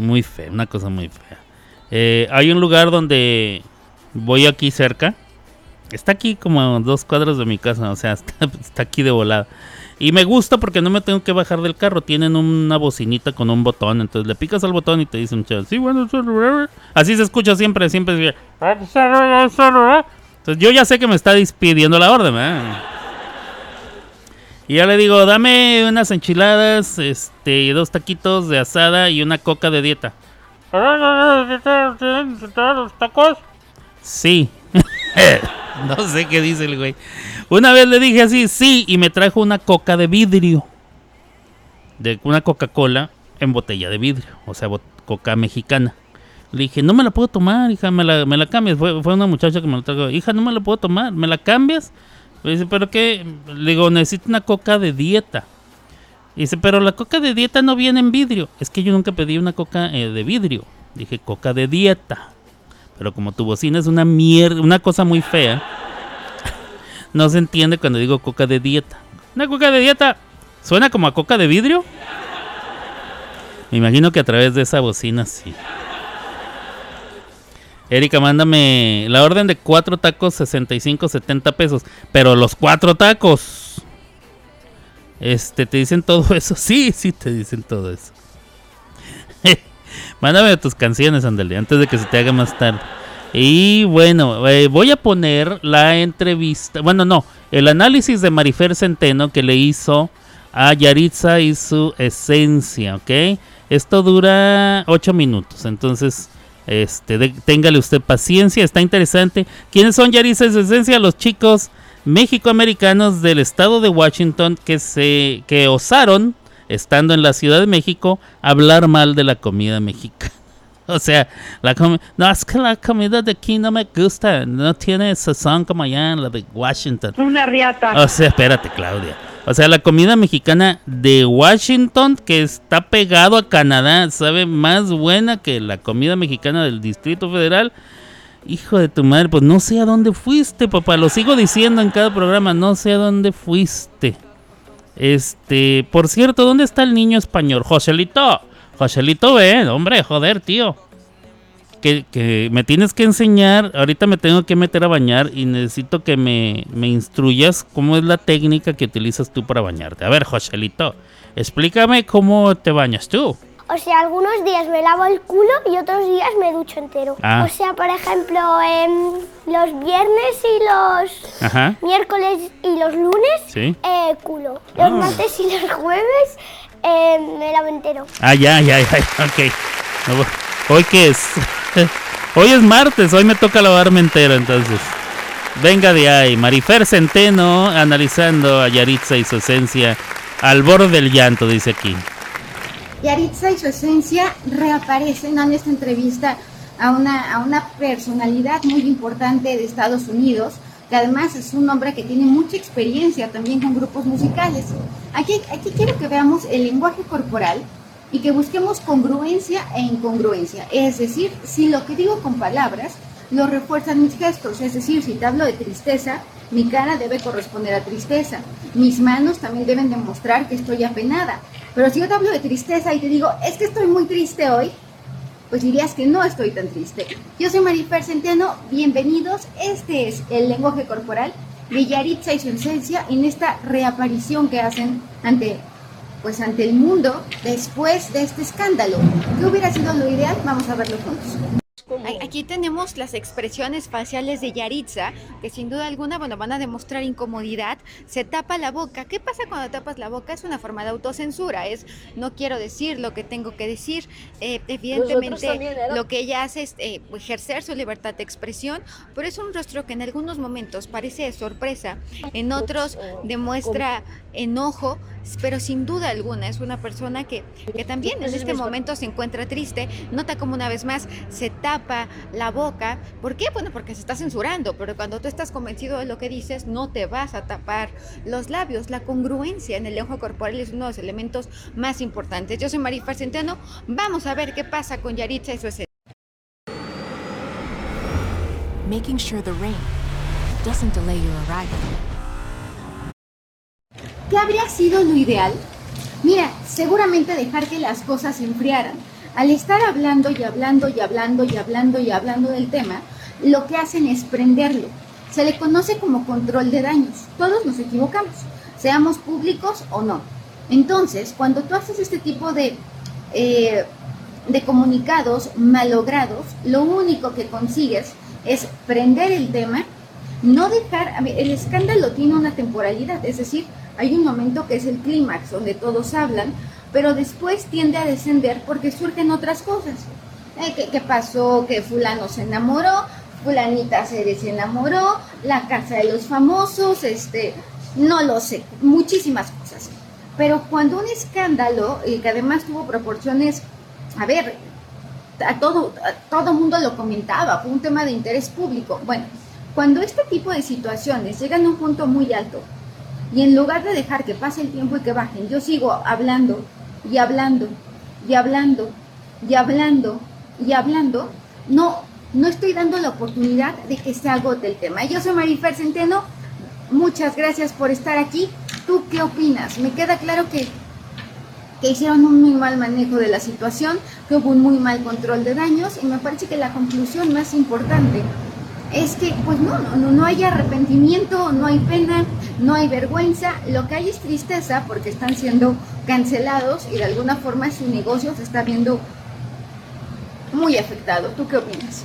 Muy fea, una cosa muy fea. Eh, hay un lugar donde voy aquí cerca. Está aquí como dos cuadras de mi casa, o sea, está, aquí de volada. Y me gusta porque no me tengo que bajar del carro. Tienen una bocinita con un botón. Entonces le picas al botón y te dice un chaval. Sí, bueno, así se escucha siempre, siempre. Entonces yo ya sé que me está despidiendo la orden, ¿verdad? Y ya le digo, dame unas enchiladas, este, dos taquitos de asada y una coca de dieta. ¿Los tacos? Sí. no sé qué dice el güey. Una vez le dije así, sí, y me trajo una coca de vidrio. De una Coca-Cola en botella de vidrio, o sea, coca mexicana. Le dije, no me la puedo tomar, hija, me la, me la cambias. Fue, fue una muchacha que me la trajo. Hija, no me la puedo tomar, ¿me la cambias? Dice, ¿pero qué? Le digo, necesito una coca de dieta. Dice, pero la coca de dieta no viene en vidrio. Es que yo nunca pedí una coca eh, de vidrio. Dije, coca de dieta. Pero como tu bocina es una mierda, una cosa muy fea, no se entiende cuando digo coca de dieta. Una coca de dieta suena como a coca de vidrio. Me imagino que a través de esa bocina sí. Erika, mándame la orden de cuatro tacos, 65, 70 pesos. Pero los cuatro tacos. Este, ¿te dicen todo eso? Sí, sí, te dicen todo eso. mándame tus canciones, Andale, antes de que se te haga más tarde. Y bueno, eh, voy a poner la entrevista. Bueno, no, el análisis de Marifer Centeno que le hizo a Yaritza y su esencia, ¿ok? Esto dura 8 minutos, entonces este, téngale usted paciencia, está interesante. ¿Quiénes son Yaritza y su esencia? Los chicos mexicoamericanos del estado de Washington que se que osaron estando en la Ciudad de México hablar mal de la comida mexicana. O sea, la no, es que la comida de aquí no me gusta, no tiene sazón como allá en la de Washington. Una riata. O sea, espérate, Claudia. O sea, la comida mexicana de Washington, que está pegado a Canadá, sabe más buena que la comida mexicana del Distrito Federal. Hijo de tu madre, pues no sé a dónde fuiste, papá. Lo sigo diciendo en cada programa, no sé a dónde fuiste. Este, por cierto, ¿dónde está el niño español? Joselito. Joselito, ven, hombre, joder, tío. Que, me tienes que enseñar, ahorita me tengo que meter a bañar y necesito que me, me instruyas cómo es la técnica que utilizas tú para bañarte. A ver, Joselito, explícame cómo te bañas tú. O sea, algunos días me lavo el culo y otros días me ducho entero. Ah. O sea, por ejemplo, em, los viernes y los Ajá. miércoles y los lunes, Sí. eh, culo. Los Ah. martes y los jueves em, me lavo entero. Ah, ya, ya, ya, ok. No, ¿Hoy qué es? hoy es martes, hoy me toca lavarme entero entonces. Venga de ahí, Marifer Centeno analizando a Yaritza y su esencia al borde del llanto, dice aquí. Yaritza y su esencia reaparecen en esta entrevista a una, a una personalidad muy importante de Estados Unidos, que además es un hombre que tiene mucha experiencia también con grupos musicales. Aquí, aquí quiero que veamos el lenguaje corporal y que busquemos congruencia e incongruencia. Es decir, si lo que digo con palabras lo refuerzan mis gestos, es decir, si te hablo de tristeza, mi cara debe corresponder a tristeza, mis manos también deben demostrar que estoy apenada. Pero si yo te hablo de tristeza y te digo, es que estoy muy triste hoy, pues dirías que no estoy tan triste. Yo soy Marifer Centeno, bienvenidos. Este es el lenguaje corporal de Yaritza y su en esta reaparición que hacen ante, pues ante el mundo después de este escándalo. ¿Qué hubiera sido lo ideal? Vamos a verlo juntos. Aquí tenemos las expresiones faciales de Yaritza, que sin duda alguna, bueno, van a demostrar incomodidad. Se tapa la boca. ¿Qué pasa cuando tapas la boca? Es una forma de autocensura. Es no quiero decir lo que tengo que decir. Eh, evidentemente, lo que ella hace es eh, ejercer su libertad de expresión, pero es un rostro que en algunos momentos parece de sorpresa, en otros demuestra enojo, pero sin duda alguna es una persona que, que también en este momento se encuentra triste. Nota como una vez más se tapa la boca. ¿Por qué? Bueno, porque se está censurando, pero cuando tú estás convencido de lo que dices, no te vas a tapar los labios. La congruencia en el lenguaje corporal es uno de los elementos más importantes. Yo soy Marifer Centeno. Vamos a ver qué pasa con Yaritza y su esencia. making sure the rain doesn't delay your arrival. ¿Qué habría sido lo ideal? Mira, seguramente dejar que las cosas se enfriaran. Al estar hablando y hablando y hablando y hablando y hablando del tema, lo que hacen es prenderlo. Se le conoce como control de daños. Todos nos equivocamos, seamos públicos o no. Entonces, cuando tú haces este tipo de, eh, de comunicados malogrados, lo único que consigues es prender el tema, no dejar, el escándalo tiene una temporalidad, es decir, hay un momento que es el clímax, donde todos hablan, pero después tiende a descender porque surgen otras cosas. Eh, ¿qué, pasó? Que fulano se enamoró, fulanita se desenamoró, la casa de los famosos, este, no lo sé, muchísimas cosas. Pero cuando un escándalo, que además tuvo proporciones, a ver, a todo, a mundo lo comentaba, fue un tema de interés público. Bueno, cuando este tipo de situaciones llegan a un punto muy alto y en lugar de dejar que pase el tiempo y que bajen, yo sigo hablando y hablando y hablando y hablando y hablando, no, no estoy dando la oportunidad de que se agote el tema. Yo soy Marifer Centeno, muchas gracias por estar aquí. ¿Tú qué opinas? Me queda claro que que hicieron un muy mal manejo de la situación, que hubo un muy mal control de daños y me parece que la conclusión más importante es que pues no, no, no hay arrepentimiento, no hay pena, no hay vergüenza, lo que hay es tristeza porque están siendo cancelados y de alguna forma su negocio se está viendo muy afectado. ¿Tú qué opinas?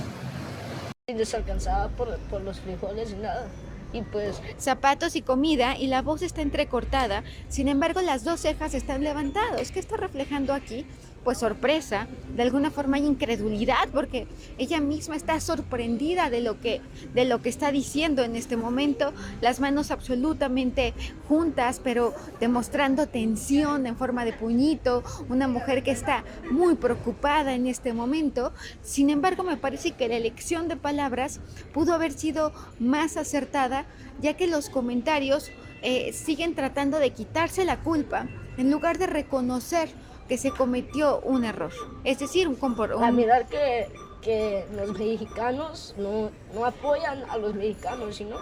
desalcanzada por, por los frijoles y nada. Y pues zapatos y comida y la voz está entrecortada. Sin embargo, las dos cejas están levantadas. ¿Qué está reflejando aquí? Pues sorpresa, de alguna forma hay incredulidad porque ella misma está sorprendida de lo que de lo que está diciendo en este momento, las manos absolutamente juntas, pero demostrando tensión en forma de puñito, una mujer que está muy preocupada en este momento. Sin embargo, me parece que la elección de palabras pudo haber sido más acertada, ya que los comentarios eh, siguen tratando de quitarse la culpa en lugar de reconocer que se cometió un error. Es decir, un, compor- a un- mirar que, que los mexicanos no, no apoyan a los mexicanos, sino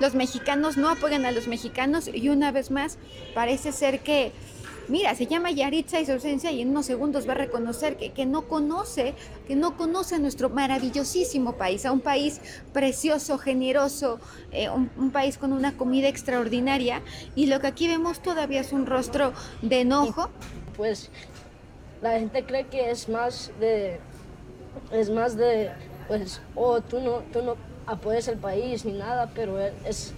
los mexicanos no apoyan a los mexicanos y una vez más parece ser que, mira, se llama Yaritza y su ausencia y en unos segundos va a reconocer que, que no conoce, que no conoce a nuestro maravillosísimo país, a un país precioso, generoso, eh, un, un país con una comida extraordinaria y lo que aquí vemos todavía es un rostro de enojo. Pues la gente cree que es más de es más de pues oh tú no tú no apoyas el país ni nada pero es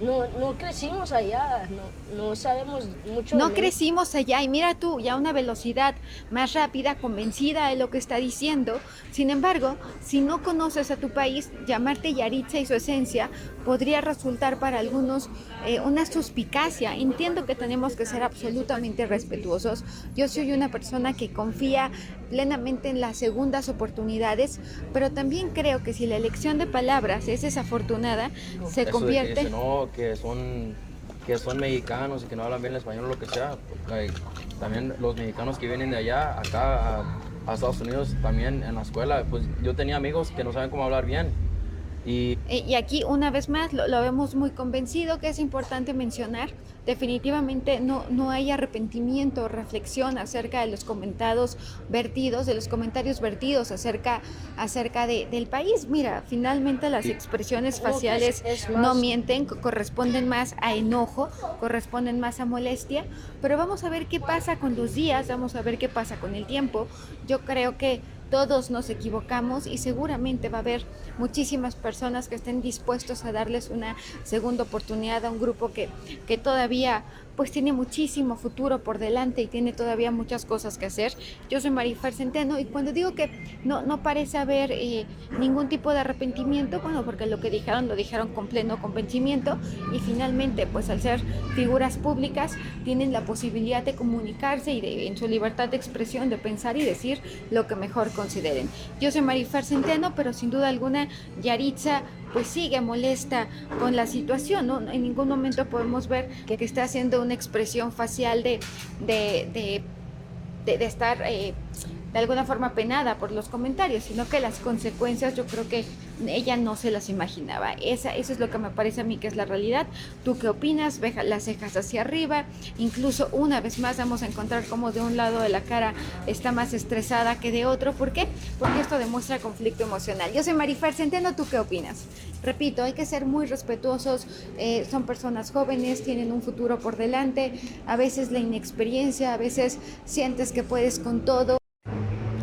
no, no crecimos allá no, no sabemos mucho No de crecimos allá y mira tú, ya una velocidad más rápida, convencida de lo que está diciendo. Sin embargo, si no conoces a tu país, llamarte Yaritza y su esencia podría resultar para algunos eh, una suspicacia. Entiendo que tenemos que ser absolutamente respetuosos. Yo soy una persona que confía plenamente en las segundas oportunidades, pero también creo que si la elección de palabras es desafortunada, se Eso de que convierte... no, que son, que son mexicanos y que no hablan bien el español o lo que sea. también los mexicanos que vienen de allá, acá a, a Estados Unidos, también en la escuela, pues yo tenía amigos que no saben cómo hablar bien. Y Eh, Y aquí una vez más lo, lo vemos muy convencido que es importante mencionar, definitivamente no, no hay arrepentimiento o reflexión acerca de los comentados vertidos, de los comentarios vertidos acerca, acerca de- del país. Mira, finalmente las expresiones Creo que es- faciales es no más- mienten, co- corresponden más a enojo, corresponden más a molestia, pero vamos a ver qué pasa con los días, vamos a ver qué pasa con el tiempo. Yo creo que todos nos equivocamos y seguramente va a haber muchísimas personas que estén dispuestos a darles una segunda oportunidad a un grupo que, que todavía pues tiene muchísimo futuro por delante y tiene todavía muchas cosas que hacer. Yo soy Marifer Centeno y cuando digo que no, no parece haber eh, ningún tipo de arrepentimiento, bueno, porque lo que dijeron lo dijeron con pleno convencimiento y finalmente pues al ser figuras públicas tienen la posibilidad de comunicarse y de, en su libertad de expresión de pensar y decir lo que mejor consideren. Yo soy Marifer Centeno, pero sin duda alguna Yaritza pues sigue molesta con la situación, ¿no? En ningún momento podemos ver que, que está haciendo una expresión facial de, de, de, estar eh, de alguna forma penada por los comentarios, sino que las consecuencias yo creo que ella no se las imaginaba. Esa, eso es lo que me parece a mí que es la realidad. ¿Tú qué opinas? Veja las cejas hacia arriba. Incluso una vez más vamos a encontrar como de un lado de la cara está más estresada que de otro. ¿Por qué? Porque esto demuestra conflicto emocional. Yo soy Marifer Centeno, ¿tú qué opinas? Repito, hay que ser muy respetuosos. eh, son personas jóvenes, tienen un futuro por delante. A veces la inexperiencia, a veces sientes que puedes con todo.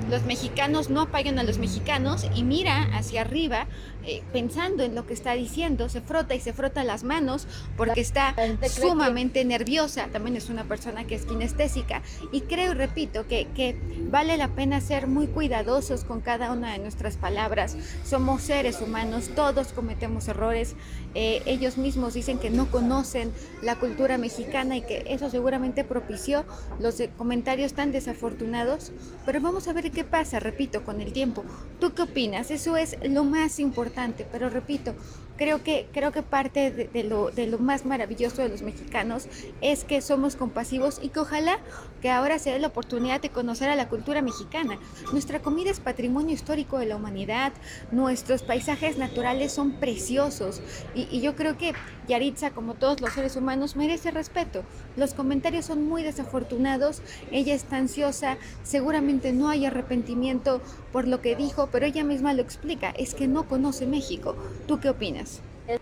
Los mexicanos no apoyan a los mexicanos y mira hacia arriba eh, pensando en lo que está diciendo, se frota y se frota las manos porque está sumamente nerviosa, también es una persona que es kinestésica y creo y repito que, que vale la pena ser muy cuidadosos con cada una de nuestras palabras, somos seres humanos, todos cometemos errores, eh, ellos mismos dicen que no conocen la cultura mexicana y que eso seguramente propició los comentarios tan desafortunados, pero vamos a ver qué pasa, repito, con el tiempo. ¿Tú qué opinas? Eso es lo más importante, pero repito, creo que, creo que parte de, lo, de lo más maravilloso de los mexicanos es que somos compasivos y que ojalá que ahora se dé la oportunidad de conocer a la cultura mexicana. Nuestra comida es patrimonio histórico de la humanidad, nuestros paisajes naturales son preciosos y yo creo que Yaritza, como todos los seres humanos, merece respeto. Los comentarios son muy desafortunados, ella está ansiosa, seguramente no hay arrepentimiento por lo que dijo, pero ella misma lo explica, es que no conoce México. ¿Tú qué opinas? ¿De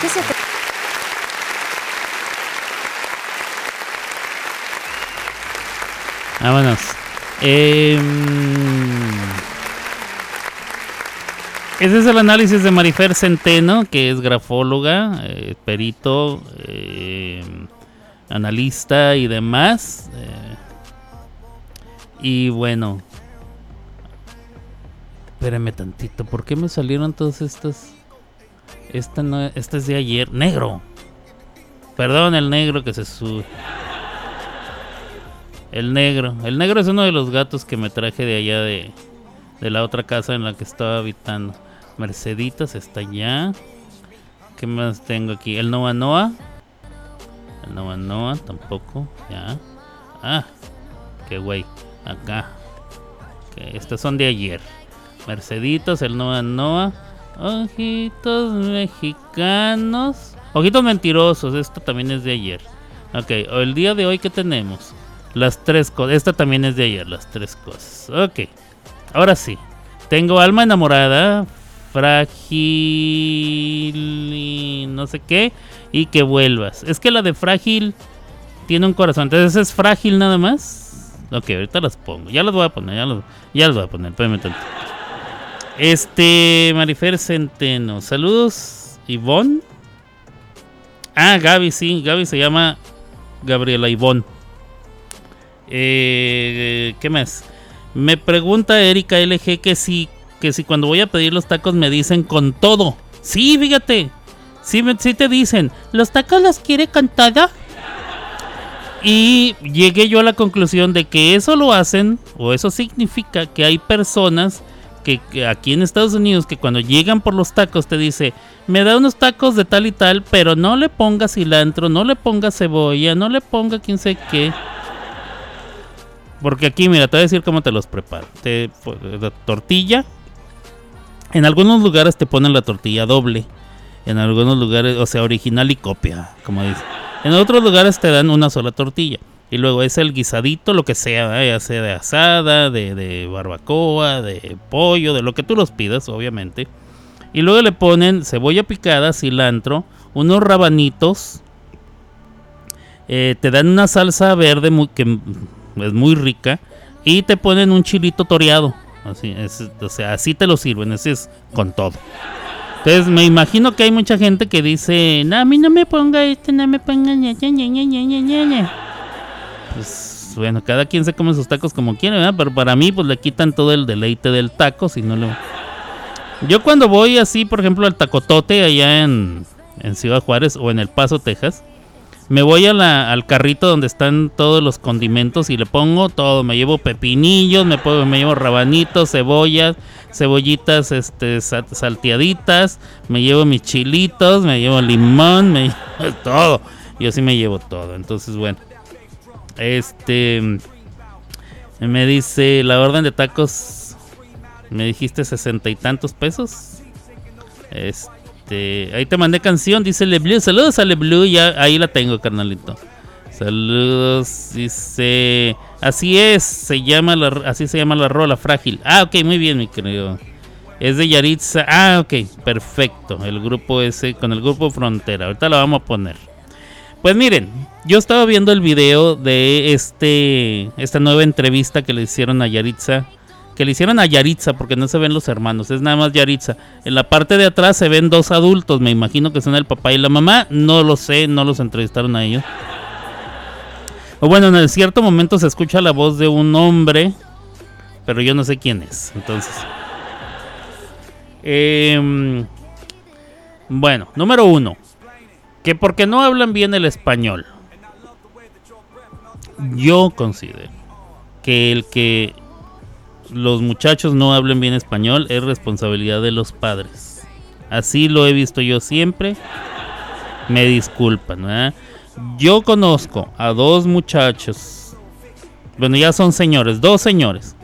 qué se trata? Vámonos. Em, ese es el análisis de Marifer Centeno, que es grafóloga, eh, perito, eh, analista y demás. eh. y bueno. Espérenme tantito, ¿por qué me salieron todas estas? Esta, no, esta es de ayer. Negro. Perdón, el negro que se sube. El negro. El negro es uno de los gatos que me traje de allá de, de la otra casa en la que estaba habitando. Merceditas está allá. ¿Qué más tengo aquí? El Noa Noa. El Noa Noa tampoco. Ya. Ah, qué güey. Acá. Que estos son de ayer. Merceditos, el Noa Noa. Ojitos mexicanos. Ojitos mentirosos. Esto también es de ayer. Ok, o el día de hoy que tenemos. Las tres cosas. Esta también es de ayer, las tres cosas. Ok. Ahora sí. Tengo alma enamorada. Frágil. No sé qué. Y que vuelvas. Es que la de frágil tiene un corazón. Entonces es frágil nada más. Ok, ahorita las pongo. Ya las voy a poner. Ya las, ya las voy a poner. Espérame tanto. Este. Marifer Centeno. Saludos. Ivonne. Ah, Gaby, sí. Gaby se llama Gabriela Ivonne. Eh, ¿Qué más? Me pregunta Erika LG que si, que si cuando voy a pedir los tacos me dicen con todo. Sí, fíjate. Sí, sí te dicen. ¿Los tacos los quiere con todo? Y llegué yo a la conclusión de que eso lo hacen, o eso significa que hay personas que, aquí en Estados Unidos que cuando llegan por los tacos te dice, me da unos tacos de tal y tal, pero no le ponga cilantro, no le ponga cebolla, no le ponga quién sé qué. Porque aquí, mira, te voy a decir cómo te los preparo. Te, pues, la tortilla. En algunos lugares te ponen la tortilla doble. En algunos lugares, o sea, original y copia, como dice. En otros lugares te dan una sola tortilla. Y luego es el guisadito, lo que sea, ¿eh? ya sea de asada, de, de barbacoa, de pollo, de lo que tú los pidas, obviamente. Y luego le ponen cebolla picada, cilantro, unos rabanitos. eh, te dan una salsa verde muy, que es muy rica. Y te ponen un chilito toreado. Así, es, o sea, así te lo sirven. Ese es con todo. Entonces me imagino que hay mucha gente que dice, no, a mí no me ponga este, no me ponga ña, ña, ña, Pues bueno, cada quien se come sus tacos como quiere, ¿verdad? Pero para mí pues le quitan todo el deleite del taco si no lo... Yo cuando voy así, por ejemplo, al tacotote allá en, en Ciudad Juárez o en El Paso, Texas, me voy al carrito donde están todos los condimentos y le pongo todo. Me llevo pepinillos, me, pongo- me llevo rabanitos, cebollas, cebollitas este, sa- salteaditas, me llevo mis chilitos, me llevo limón, me llevo todo. Yo sí me llevo todo. Entonces, bueno. Este. Me dice la orden de tacos. Me dijiste sesenta y tantos pesos. Este. Ahí te mandé canción, dice Le Blue. Saludos a Le Blue, ya ahí la tengo, carnalito. Saludos, dice. Así es, se llama la, así se llama la rola, frágil. Ah, ok, muy bien, mi querido. Es de Yaritza. Ah, ok, perfecto. El grupo ese, con el grupo Frontera. Ahorita la vamos a poner. Pues miren, yo estaba viendo el video de este esta nueva entrevista que le hicieron a Yaritza, que le hicieron a Yaritza porque no se ven los hermanos, es nada más Yaritza. En la parte de atrás se ven dos adultos, me imagino que son el papá y la mamá, no lo sé, no los entrevistaron a ellos. O bueno, en cierto momento se escucha la voz de un hombre, pero yo no sé quién es. Entonces, em, bueno, número uno que porque no hablan bien el español. Yo considero que el que los muchachos no hablen bien español es responsabilidad de los padres. Así lo he visto yo siempre. Me disculpan, ¿verdad? Yo conozco a dos muchachos, bueno, ya son señores, dos señores,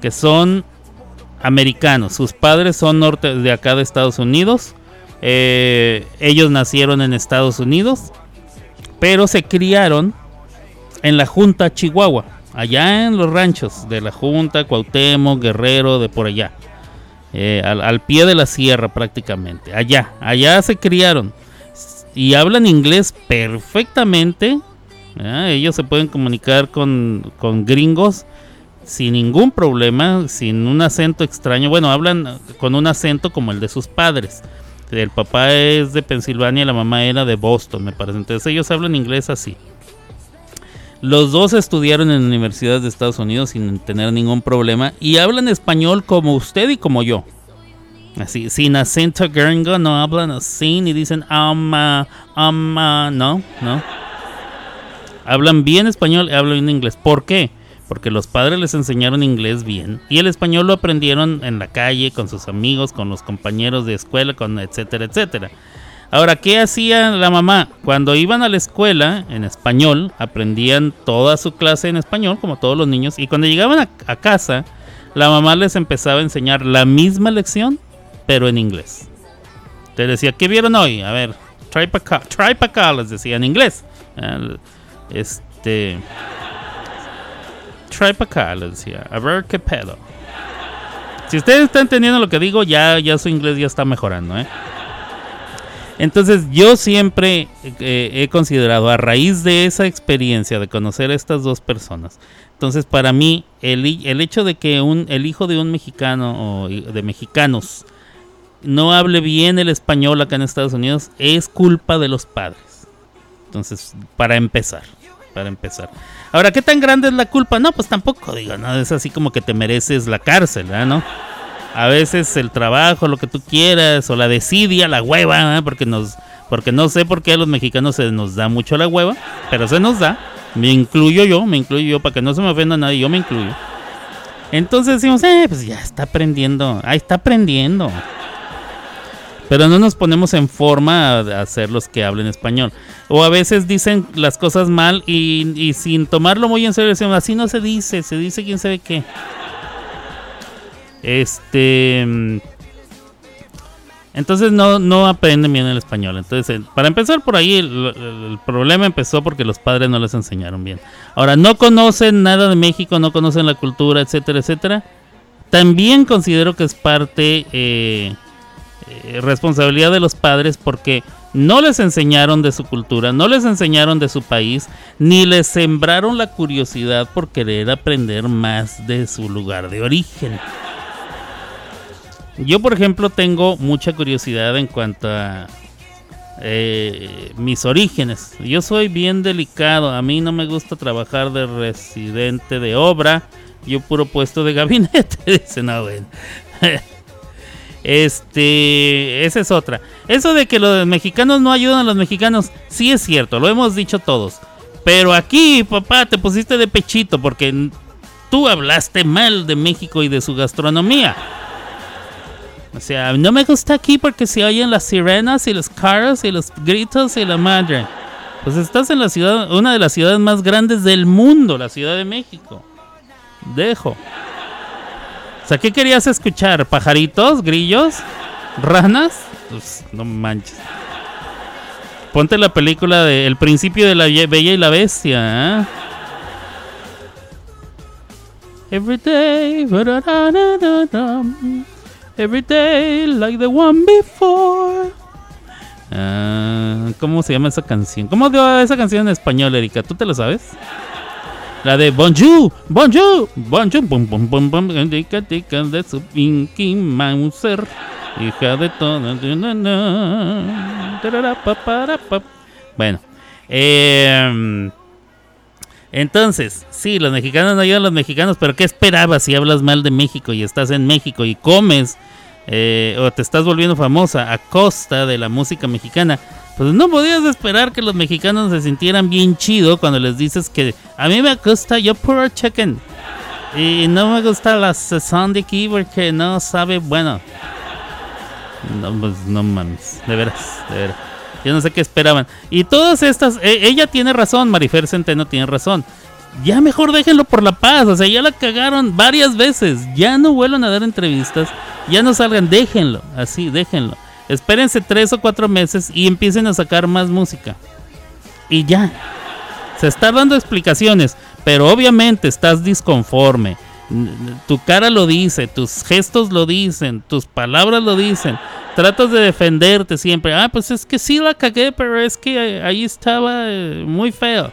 que son americanos. Sus padres son norte de acá de Estados Unidos. Eh, ellos nacieron en Estados Unidos, pero se criaron en la Junta Chihuahua, allá en los ranchos de la Junta, Cuauhtémoc, Guerrero, de por allá. Eh, al, pie de la sierra prácticamente. Allá, allá se criaron y hablan inglés perfectamente. Ellos se pueden comunicar con, con gringos sin ningún problema, sin un acento extraño. Bueno, hablan con un acento como el de sus padres. El papá es de Pensilvania la mamá era de Boston, me parece. Entonces ellos hablan inglés así. Los dos estudiaron en universidades de Estados Unidos sin tener ningún problema y hablan español como usted y como yo. Así, sin acento gringo, no hablan así ni dicen ama, ama, no, no. Hablan bien español y hablan bien inglés. ¿Por qué? Porque los padres les enseñaron inglés bien y el español lo aprendieron en la calle, con sus amigos, con los compañeros de escuela, con etcétera, etcétera. Ahora, ¿qué hacía la mamá? Cuando iban a la escuela en español, aprendían toda su clase en español, como todos los niños, y cuando llegaban a, casa, la mamá les empezaba a enseñar la misma lección, pero en inglés. Te decía, ¿qué vieron hoy? A ver, try pa' acá, les decía en inglés. Este. Try pa' acá, les decía. A ver qué pedo. Si ustedes están entendiendo lo que digo, ya, ya su inglés ya está mejorando, ¿eh? Entonces yo siempre eh, he considerado a raíz de esa experiencia de conocer a estas dos personas. Entonces para mí el, el hecho de que un, el hijo de un mexicano o de mexicanos no hable bien el español acá en Estados Unidos es culpa de los padres. Entonces para empezar, para empezar. Ahora, ¿qué tan grande es la culpa? No, pues tampoco digo, no es así como que te mereces la cárcel, ¿verdad? ¿no? A veces el trabajo, lo que tú quieras, o la desidia, la hueva, porque nos, porque no sé por qué a los mexicanos se nos da mucho la hueva, pero se nos da. Me incluyo yo, me incluyo yo, para que no se me ofenda nadie, yo me incluyo. Entonces decimos, eh, pues ya está aprendiendo, ahí está aprendiendo. Pero no nos ponemos en forma a hacer los que hablen español. O a veces dicen las cosas mal y, sin tomarlo muy en serio decimos, así no se dice, se dice quién sabe qué. Este. mm, Entonces no, no aprenden bien el español. Entonces, eh, para empezar por ahí, el problema empezó porque los padres no les enseñaron bien. Ahora, no conocen nada de México, no conocen la cultura, etcétera, etcétera. También considero que es parte eh, eh, responsabilidad de los padres porque no les enseñaron de su cultura, no les enseñaron de su país, ni les sembraron la curiosidad por querer aprender más de su lugar de origen. Yo, por ejemplo, tengo mucha curiosidad en cuanto a eh, mis orígenes. Yo soy bien delicado. A mí no me gusta trabajar de residente de obra. Yo puro puesto de gabinete. Dice, no. Este, esa es otra. Eso de que los mexicanos no ayudan a los mexicanos, sí es cierto, lo hemos dicho todos. Pero aquí, papá, te pusiste de pechito porque tú hablaste mal de México y de su gastronomía. O sea, no me gusta aquí porque se oyen las sirenas y los carros y los gritos y la madre. Pues estás en la ciudad, una de las ciudades más grandes del mundo, la Ciudad de México. Dejo. Sea, ¿qué querías escuchar? ¿Pajaritos? ¿Grillos? ¿Ranas? Pues no manches. Ponte la película de El principio de la Bella y la Bestia. ¿eh? Every day, every day like the one before. Ah, ¿Cómo se llama esa canción? ¿Cómo dio esa canción en español, Erika? ¿Tú te lo sabes? La de Bonjour, Bonjour, Bonjour, bum bum bum bum, indica tica de su Pinky Mouser, hija de pa. Bueno, eh, entonces, sí, los mexicanos no ayudan a los mexicanos, pero ¿qué esperabas si hablas mal de México y estás en México y comes eh, o te estás volviendo famosa a costa de la música mexicana? Pues no podías esperar que los mexicanos se sintieran bien chido cuando les dices que a mí me gusta yo puro chicken. Y no me gusta la sesión de aquí porque no sabe, bueno. No, pues no mames, de veras, de veras. Yo no sé qué esperaban. Y todas estas, e- ella tiene razón, Marifer Centeno tiene razón. Ya mejor déjenlo por la paz, o sea, ya la cagaron varias veces. Ya no vuelvan a dar entrevistas, ya no salgan, déjenlo, así, déjenlo. Espérense tres o cuatro meses y empiecen a sacar más música. Y ya. Se está dando explicaciones, pero obviamente estás disconforme. Tu cara lo dice, tus gestos lo dicen, tus palabras lo dicen. Tratas de defenderte siempre. Ah, pues es que sí la cagué, pero es que ahí estaba eh, muy feo.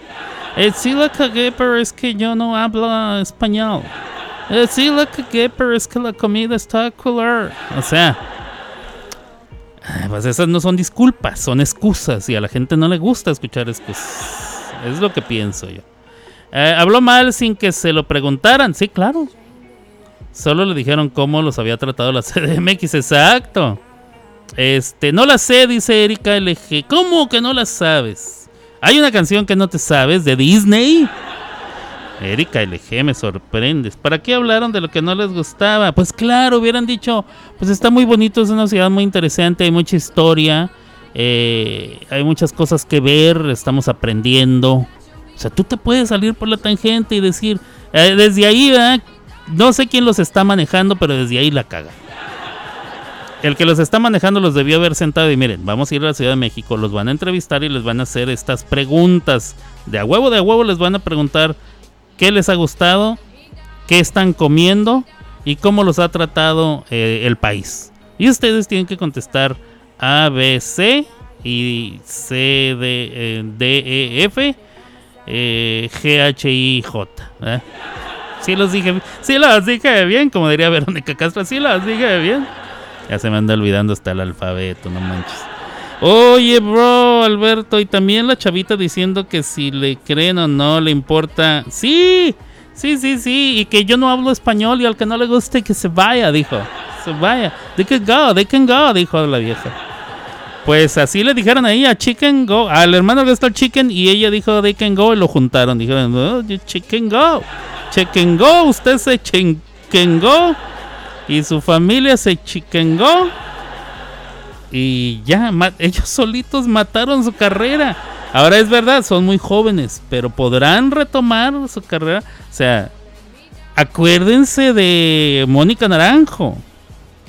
Eh, sí la cagué, pero es que yo no hablo español. Eh, sí la cagué, pero es que la comida está cooler. O sea, Ay, Pues esas no son disculpas, son excusas y a la gente no le gusta escuchar excusas. Es lo que pienso yo. Eh, habló mal sin que se lo preguntaran, sí, claro. Solo le dijeron cómo los había tratado la CDMX, exacto. Este, no la sé, dice Erika LG. ¿Cómo que no la sabes? Hay una canción que no te sabes de Disney. Erika LG, me sorprendes. ¿Para qué hablaron de lo que no les gustaba? Pues claro, hubieran dicho, pues está muy bonito, es una ciudad muy interesante, hay mucha historia, eh, hay muchas cosas que ver, estamos aprendiendo. O sea, tú te puedes salir por la tangente y decir, eh, desde ahí, ¿verdad? no sé quién los está manejando, pero desde ahí la caga. El que los está manejando los debió haber sentado y miren, vamos a ir a la Ciudad de México, los van a entrevistar y les van a hacer estas preguntas. De a huevo, de a huevo les van a preguntar qué les ha gustado, qué están comiendo y cómo los ha tratado eh, el país. Y ustedes tienen que contestar A, B, C y C, D, eh, D E, F, eh, G, H, I, J. Sí los dije, sí los dije bien, como diría Verónica Castro, sí los dije bien. Ya se me anda olvidando hasta el alfabeto, no manches. Oye, bro, Alberto, y también la chavita diciendo que si le creen o no le importa. Sí, sí, sí, sí, y que yo no hablo español y al que no le guste que se vaya, dijo. Se vaya. They can go, they can go, dijo la vieja. Pues así le dijeron ahí a Chicken Go, al hermano que está el Chicken y ella dijo they can go y lo juntaron. Dijeron, you Chicken Go, Chicken Go, usted se Chicken Go y su familia se Chicken Go. Y ya, ellos solitos mataron su carrera. Ahora es verdad, son muy jóvenes, pero podrán retomar su carrera. O sea, acuérdense de Mónica Naranjo.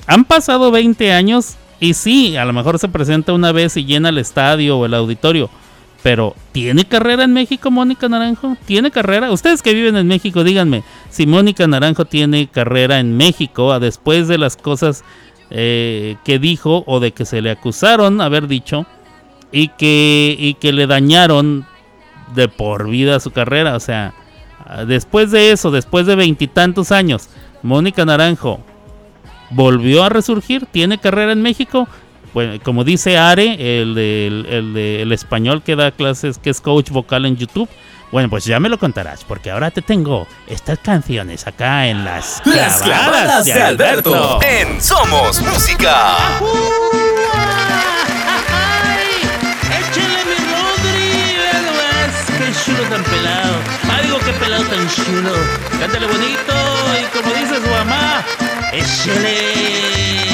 Han pasado 20 años y sí, a lo mejor se presenta una vez y llena el estadio o el auditorio. Pero, ¿tiene carrera en México Mónica Naranjo? ¿Tiene carrera? Ustedes que viven en México, díganme si Mónica Naranjo tiene carrera en México a después de las cosas eh, que dijo o de que se le acusaron haber dicho y que, y que le dañaron de por vida su carrera. O sea, ah, después de eso, después de veintitantos años, Mónica Naranjo volvió a resurgir, tiene carrera en México. Bueno, como dice Are, el, del- el de- el español que da clases, que es coach vocal en YouTube. Bueno, pues ya me lo contarás, porque ahora te tengo estas canciones acá en las Las clavadas de Alberto en Somos Música. ¡Échale mi Rodri! ¡Qué chulo tan pelado! ¡Ah, digo, qué pelado tan chulo! ¡Cántale bonito! Y como dice su mamá, ¡échale!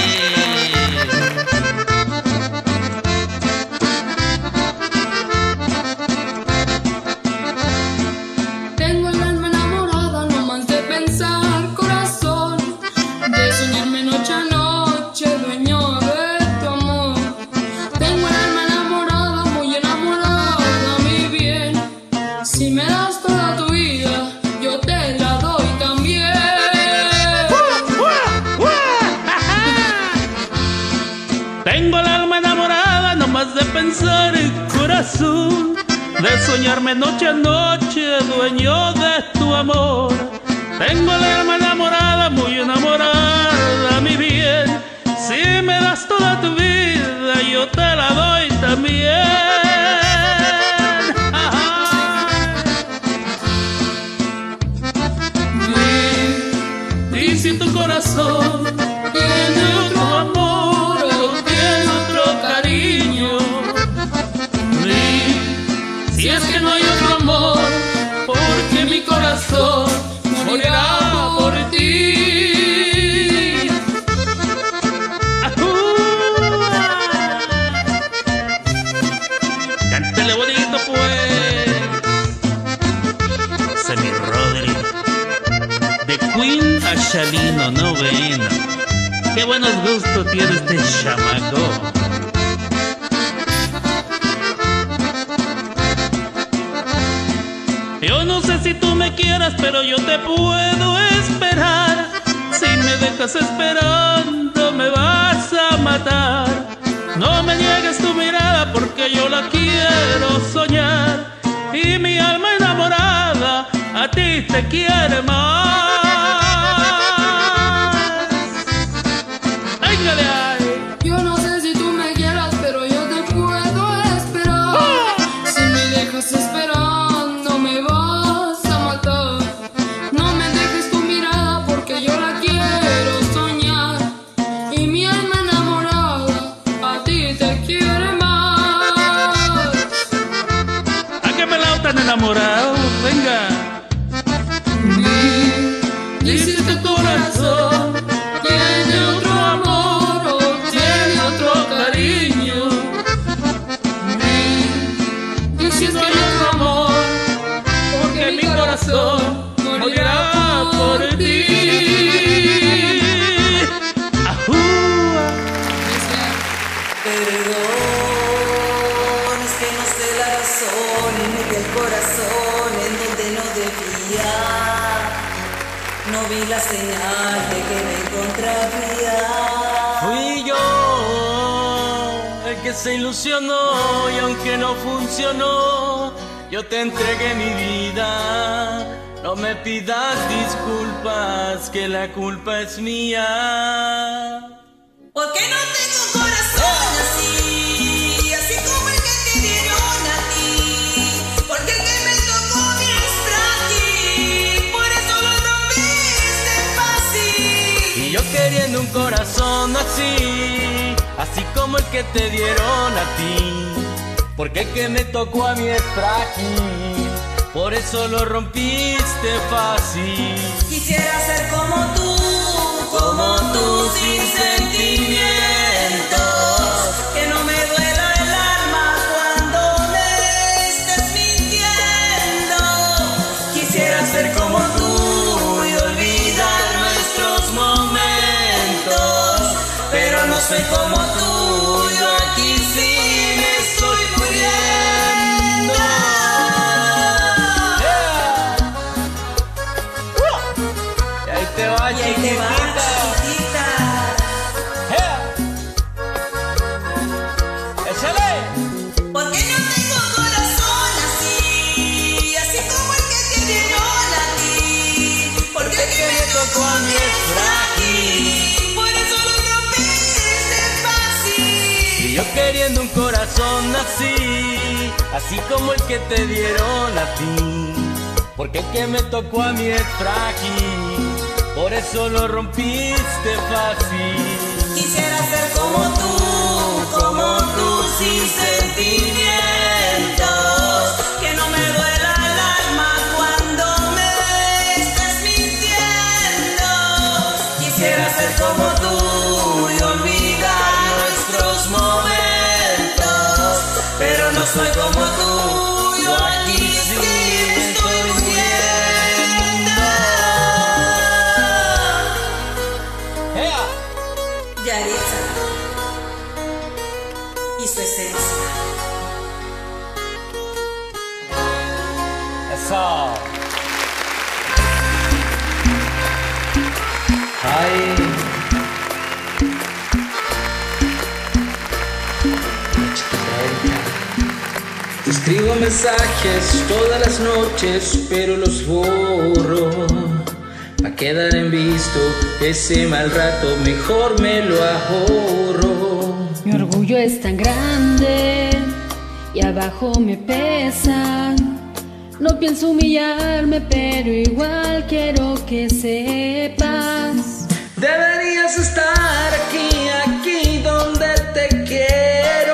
De soñarme noche a noche, dueño de tu amor. Tengo el alma enamorada, muy enamorada, mi bien. Si me das toda tu vida, yo te la doy también. Corazón No bueno. Qué buenos gustos tiene este chamaco. Yo no sé si tú me quieras, pero yo te puedo esperar. Si me dejas esperando, me vas a matar. No me niegues tu mirada porque yo la quiero soñar. Y mi alma enamorada a ti te quiere yo te entregué mi vida. No me pidas disculpas, que la culpa es mía. ¿Por qué no tengo corazón así? Así como el que te dieron a ti. Porque el que me tocó mi es frágil. Por eso lo rompiste fácil. Y yo queriendo un corazón así, así como el que te dieron a ti. Porque el que me tocó a mí es frágil, por eso lo rompiste fácil. Quisiera ser como tú, como tú sin sentimientos. Que no me duela el alma cuando me estés mintiendo. Quisiera ser como tú y olvidar nuestros momentos. Pero no soy como así, como el que te dieron a ti. Porque el que me tocó a mí es frágil, por eso lo rompiste fácil. Quisiera ser como tú, como tú sin sentimientos. Soy como tú, escribo mensajes todas las noches, pero los borro. Pa' quedar en visto ese mal rato, mejor me lo ahorro. Mi orgullo es tan grande y abajo me pesa. No pienso humillarme, pero igual quiero que sepas. Deberías estar aquí, aquí donde te quiero.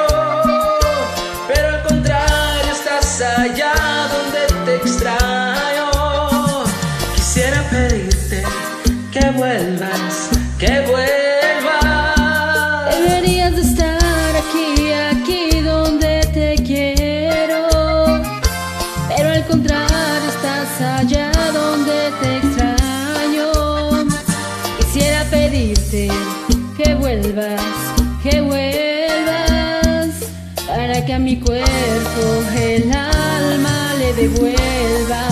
Allá a mi cuerpo el alma le devuelva.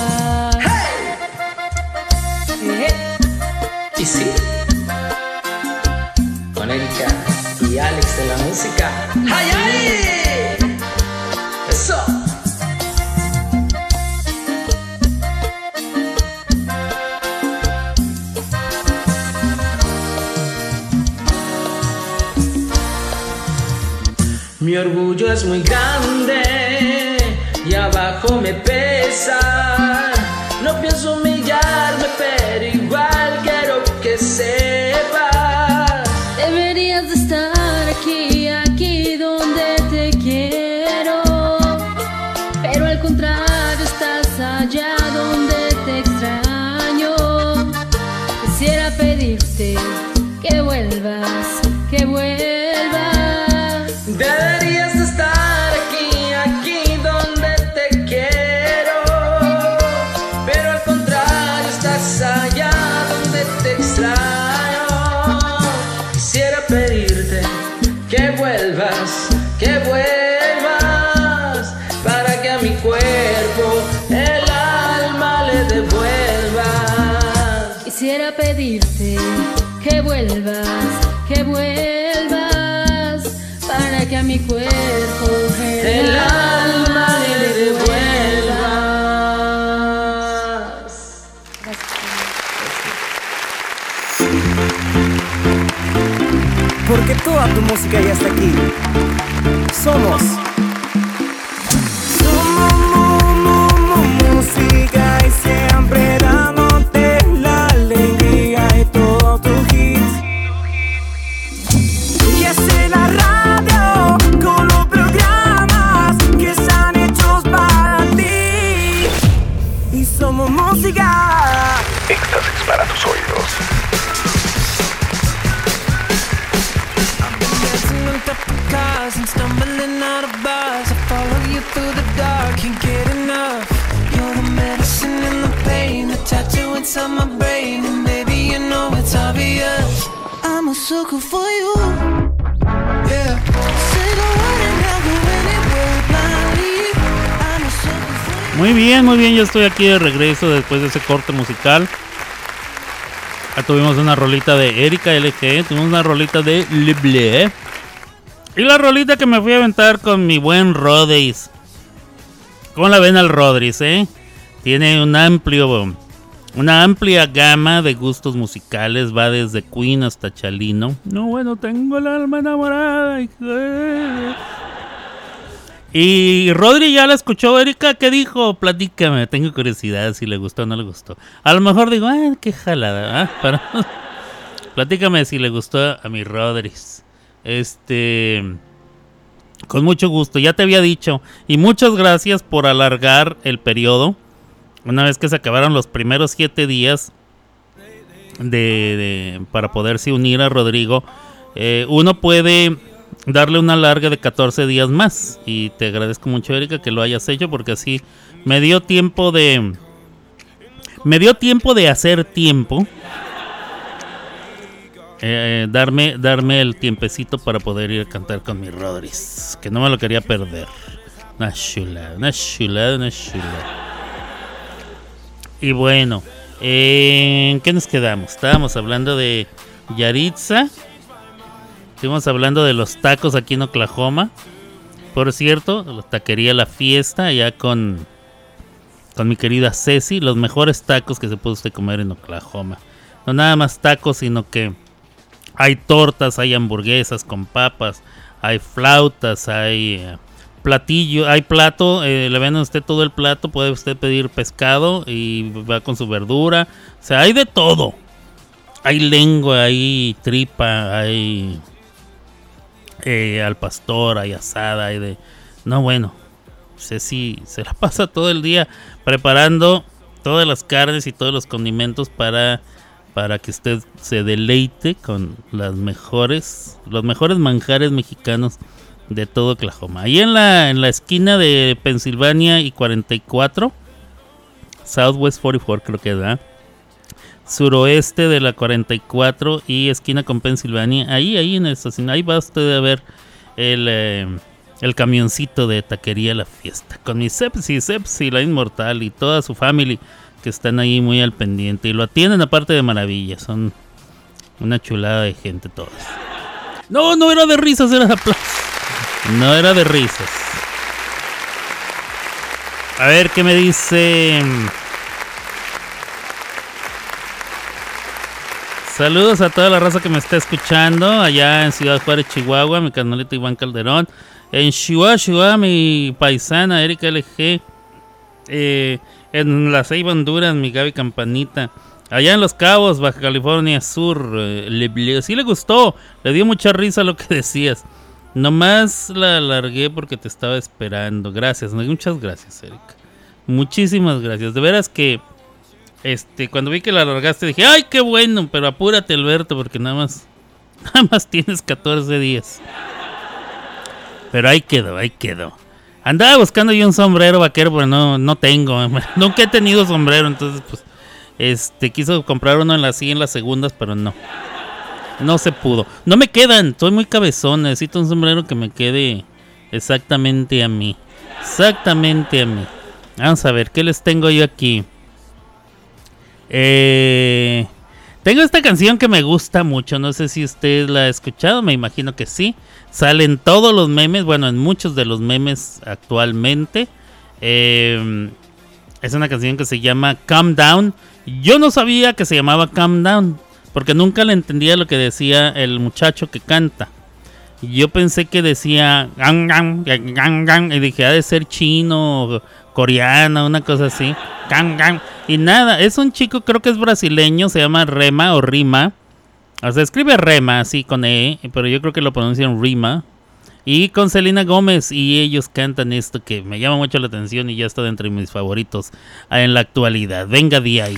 Mi orgullo es muy grande y abajo me pesa. No pienso que vuelvas. Para que a mi cuerpo el, alma le devuelvas. Porque toda tu música ya está aquí. Somos Muy bien, muy bien, ya estoy aquí de regreso después de ese corte musical. Ya tuvimos una rolita de Erika LG, tuvimos una rolita de Lible. Y la rolita que me fui a aventar con mi buen Rodríguez. ¿Cómo la ven al Rodríguez, eh? Tiene un amplio, una amplia gama de gustos musicales, va desde Queen hasta Chalino. No, bueno, tengo el alma enamorada. Y Rodri ya la escuchó, Erika, ¿qué dijo? Platícame, tengo curiosidad si le gustó o no le gustó. A lo mejor digo, ah, qué jalada, ¿ah? Pero platícame si le gustó a mi Rodríguez. Este, con mucho gusto, ya te había dicho. Y muchas gracias por alargar el periodo. Una vez que se acabaron los primeros siete días de, de- para poderse unir a Rodrigo, eh, uno puede darle una larga de 14 días más. Y te agradezco mucho, Erika, que lo hayas hecho porque así me dio tiempo de... Me dio tiempo de hacer tiempo. Eh, darme, darme el tiempecito para poder ir a cantar con mi Rodríguez. Que no me lo quería perder. Una chula, una chula, una chula. Y bueno, ¿en qué nos quedamos? Estábamos hablando de Yaritza. Estuvimos hablando de los tacos aquí en Oklahoma. Por cierto, la taquería La Fiesta, allá con, con mi querida Ceci. Los mejores tacos que se puede usted comer en Oklahoma. No nada más tacos, sino que hay tortas, hay hamburguesas con papas, hay flautas, hay eh, platillo, hay plato, eh, le venden a usted todo el plato, puede usted pedir pescado y va con su verdura. O sea, hay de todo. Hay lengua, hay tripa, hay eh, al pastor, hay asada, hay de... No, bueno, Ceci se la pasa todo el día preparando todas las carnes y todos los condimentos para, para que usted se deleite con las mejores, los mejores manjares mexicanos de todo Oklahoma. Ahí en la, en la esquina de Pensilvania y 44, Southwest 44 creo que da, suroeste de la 44 y esquina con Pensilvania, ahí, ahí en esta, ahí va usted a ver el, eh, el camioncito de taquería La Fiesta. Con mi Sepsi, Sepsi, la inmortal y toda su family que están ahí muy al pendiente y lo atienden aparte de maravilla. Son una chulada de gente todos. No, no era de risas, era de aplausos. No era de risas. A ver qué me dice. Saludos a toda la raza que me está escuchando allá en Ciudad Juárez, Chihuahua, mi carnalito Iván Calderón. En Chihuahua, Chihuahua, mi paisana Erika LG. Eh, en La Ceiba, Honduras, mi Gaby Campanita. Allá en Los Cabos, Baja California Sur. eh, le- sí le gustó. Le dio mucha risa lo que decías. Nomás la alargué porque te estaba esperando. Gracias, muchas gracias, Erika. Muchísimas gracias. De veras que este cuando vi que la alargaste dije, "Ay, qué bueno, pero apúrate, Alberto, porque nada más nada más tienes 14 días." Pero ahí quedó, ahí quedó. Andaba buscando yo un sombrero vaquero, pero no no tengo. Nunca he tenido sombrero, entonces pues este quiso comprar uno en las sí en las segundas, pero no. No se pudo. No me quedan, soy muy cabezón. Necesito un sombrero que me quede exactamente a mí. Exactamente a mí. Vamos a ver, ¿qué les tengo yo aquí? Eh, tengo esta canción que me gusta mucho. No sé si usted la ha escuchado, me imagino que sí. Salen todos los memes, bueno, en muchos de los memes actualmente. Eh, es una canción que se llama Calm Down. Yo no sabía que se llamaba Calm Down, porque nunca le entendía lo que decía el muchacho que canta. Yo pensé que decía gang, gang, gang, gang, y dije, ha de ser chino, o coreano, una cosa así. Gang, gang. Y nada, es un chico, creo que es brasileño, se llama Rema o Rima. O sea, escribe Rema, así con E, pero yo creo que lo pronuncian Rima. Y con Selena Gómez y ellos cantan esto que me llama mucho la atención y ya está dentro de mis favoritos en la actualidad. Venga de ahí.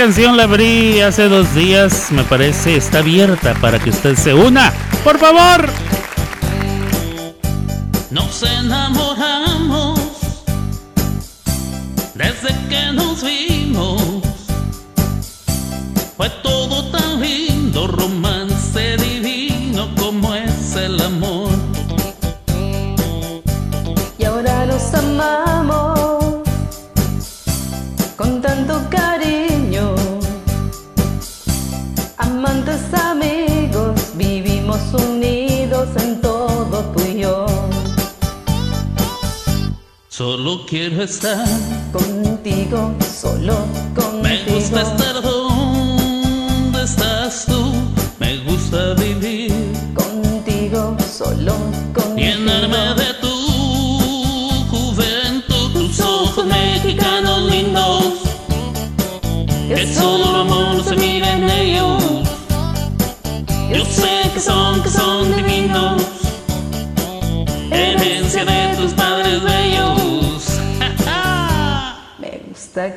canción la abrí hace dos días, me parece, está abierta para que usted se una. ¡Por favor! Nos enamoramos. quiero estar contigo, solo contigo. Me gusta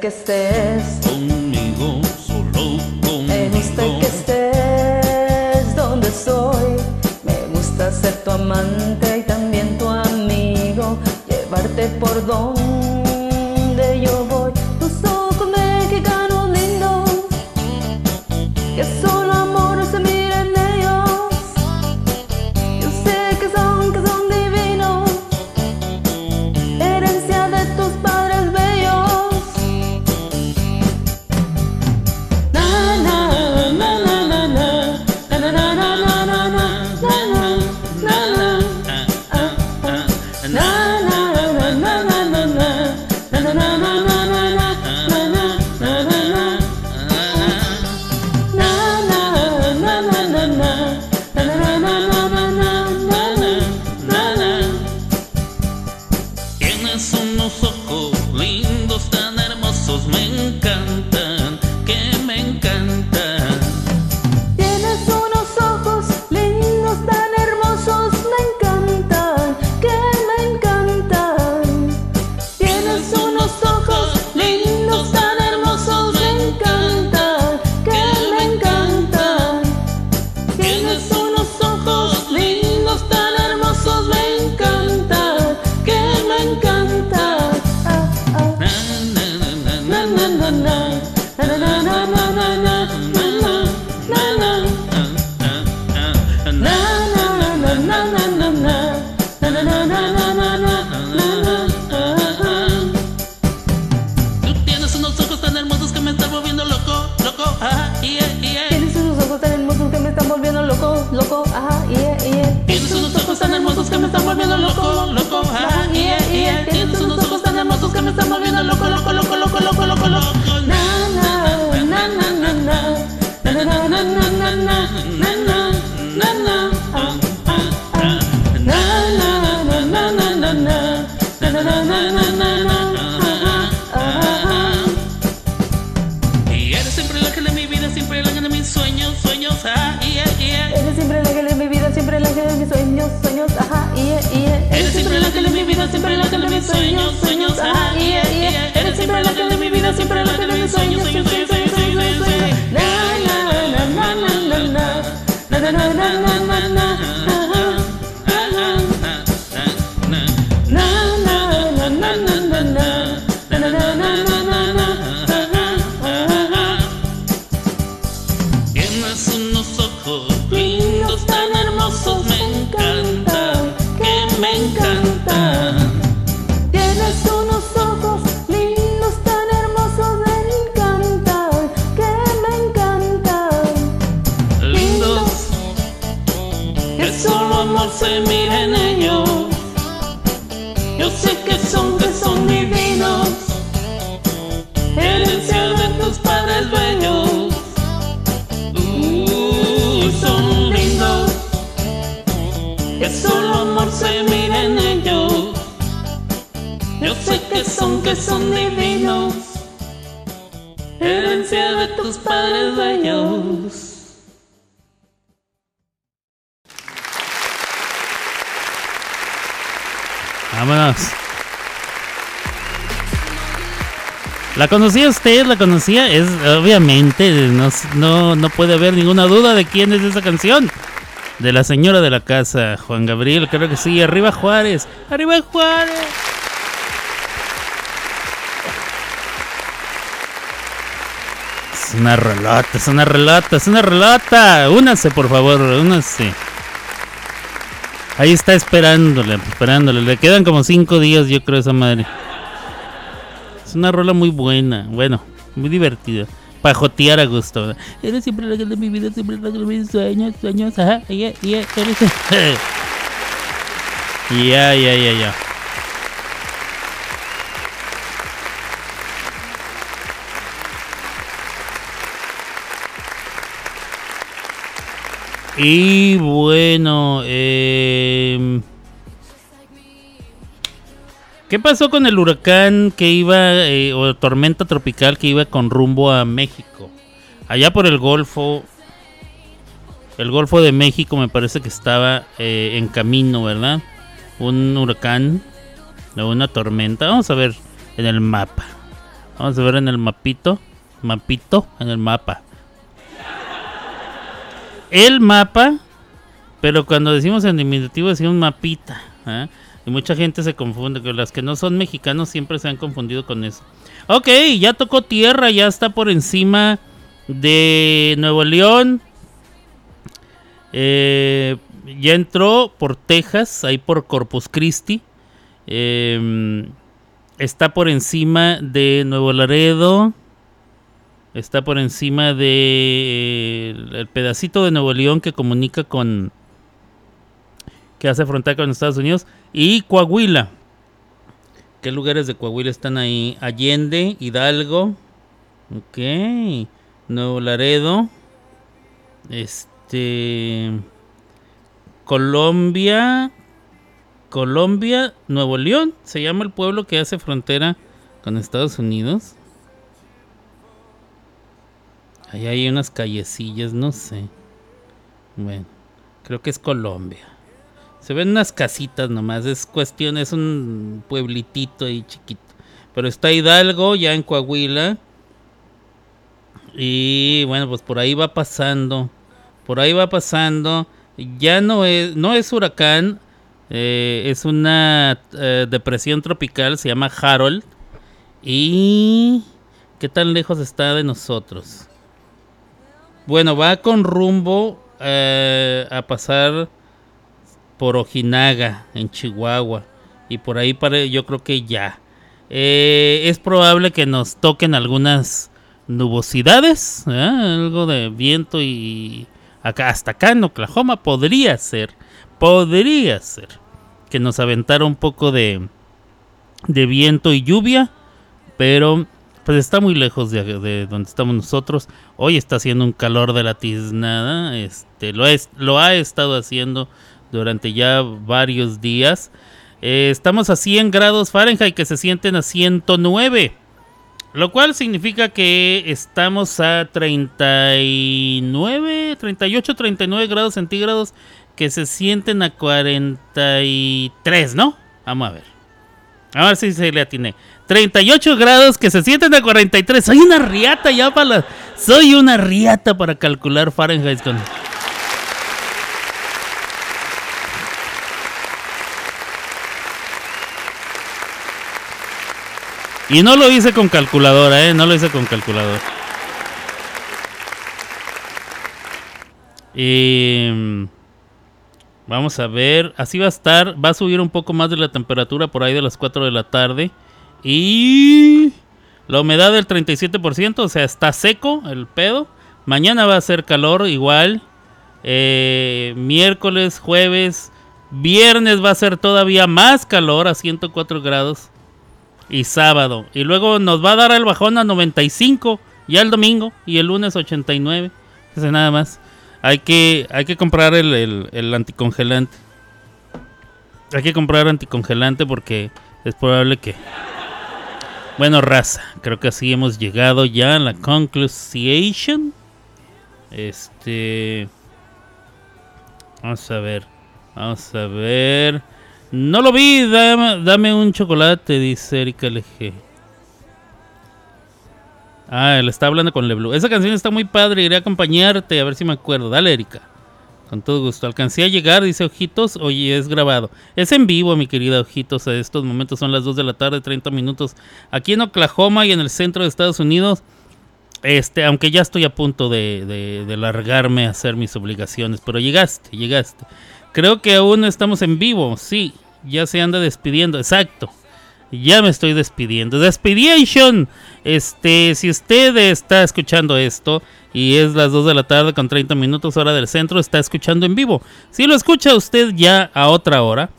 que estés. Tus padres bellos. Vámonos. ¿La conocía usted? ¿La conocía? Es obviamente, no, no, no puede haber ninguna duda de quién es esa canción. De la señora de la casa, Juan Gabriel, creo que sí. Arriba Juárez. Arriba Juárez. Es una relata, es una relata, es una relata. Únase, por favor, únase. Ahí está esperándole, esperándole. Le quedan como cinco días, yo creo, esa madre. Es una rola muy buena, bueno, muy divertida. Para jotear a gusto. Eres siempre la que de mi vida, siempre la que de mis sueños, sueños, ajá, eres- Ya, ya, ya, ya. Y bueno, eh, ¿qué pasó con el huracán que iba, eh, o tormenta tropical que iba con rumbo a México? Allá por el Golfo, el Golfo de México me parece que estaba eh, en camino, ¿verdad? Un huracán una tormenta. Vamos a ver en el mapa. Vamos a ver en el mapito, mapito, en el mapa el mapa, pero cuando decimos en diminutivo decimos mapita. ¿ah? Y mucha gente se confunde, que las que no son mexicanos siempre se han confundido con eso. Ok, ya tocó tierra, ya está por encima de Nuevo León. Eh, ya entró por Texas, ahí por Corpus Christi. Eh, está por encima de Nuevo Laredo. Está por encima de eh, el, pedacito de Nuevo León que comunica con que hace frontera con Estados Unidos y Coahuila. ¿Qué lugares de Coahuila están ahí? Allende, Hidalgo, ok, Nuevo Laredo, este, Colombia, Colombia, Nuevo León, se llama el pueblo que hace frontera con Estados Unidos. Ahí hay unas callecillas, no sé. Bueno, creo que es Colombia. Se ven unas casitas nomás, es cuestión, es un pueblitito ahí chiquito. Pero está Hidalgo, ya en Coahuila. Y bueno, pues por ahí va pasando. Por ahí va pasando. Ya no es, no es huracán. eh, es una eh, depresión tropical, se llama Harold. Y... ¿Qué tan lejos está de nosotros? Bueno, va con rumbo eh, a pasar por Ojinaga, en Chihuahua. Y por ahí para, yo creo que ya. Eh, es probable que nos toquen algunas nubosidades, ¿eh? algo de viento y acá hasta acá en Oklahoma podría ser, podría ser que nos aventara un poco de de viento y lluvia, pero pues está muy lejos de, de donde estamos nosotros. Hoy está haciendo un calor de la tiznada, este lo es, lo ha estado haciendo durante ya varios días. Eh, estamos a 100 grados Fahrenheit que se sienten a 109. Lo cual significa que estamos a 39, 38, 39 grados centígrados que se sienten a 43, ¿no? Vamos a ver. A ver si se le atiné. 38 grados que se sienten a 43. Soy una riata ya para la... Soy una riata para calcular Fahrenheit. Y no lo hice con calculadora, ¿eh? No lo hice con calculadora. Y... mm, Vamos a ver, así va a estar, va a subir un poco más de la temperatura por ahí de las 4 de la tarde. Y la humedad del 37%, o sea, está seco el pedo. Mañana va a ser calor igual. Eh, miércoles, jueves, Viernes va a ser todavía más calor a 104 grados. Y sábado. Y luego nos va a dar el bajón a 95 ya el domingo. Y el lunes 89. Ese nada más. Hay que, hay que comprar el- el anticongelante. Hay que comprar anticongelante porque es probable que... Bueno, raza, creo que así hemos llegado ya a la conclusion. Este... Vamos a ver. Vamos a ver. No lo vi, dame, dame un chocolate, dice Erika LG. Ah, él está hablando con Leblu. Esa canción está muy padre, iré a acompañarte, a ver si me acuerdo. Dale, Erika. Con todo gusto. Alcancé a llegar, dice Ojitos. Oye, es grabado. Es en vivo, mi querida Ojitos. A estos momentos son las 2 de la tarde, 30 minutos. Aquí en Oklahoma y en el centro de Estados Unidos. Este, aunque ya estoy a punto de, de- de largarme a hacer mis obligaciones. Pero llegaste, llegaste. Creo que aún estamos en vivo. Sí, ya se anda despidiendo. Exacto. Ya me estoy despidiendo. Despedition. Este, si usted está escuchando esto y es las 2 de la tarde con 30 minutos hora del centro, está escuchando en vivo. Si lo escucha usted ya a otra hora,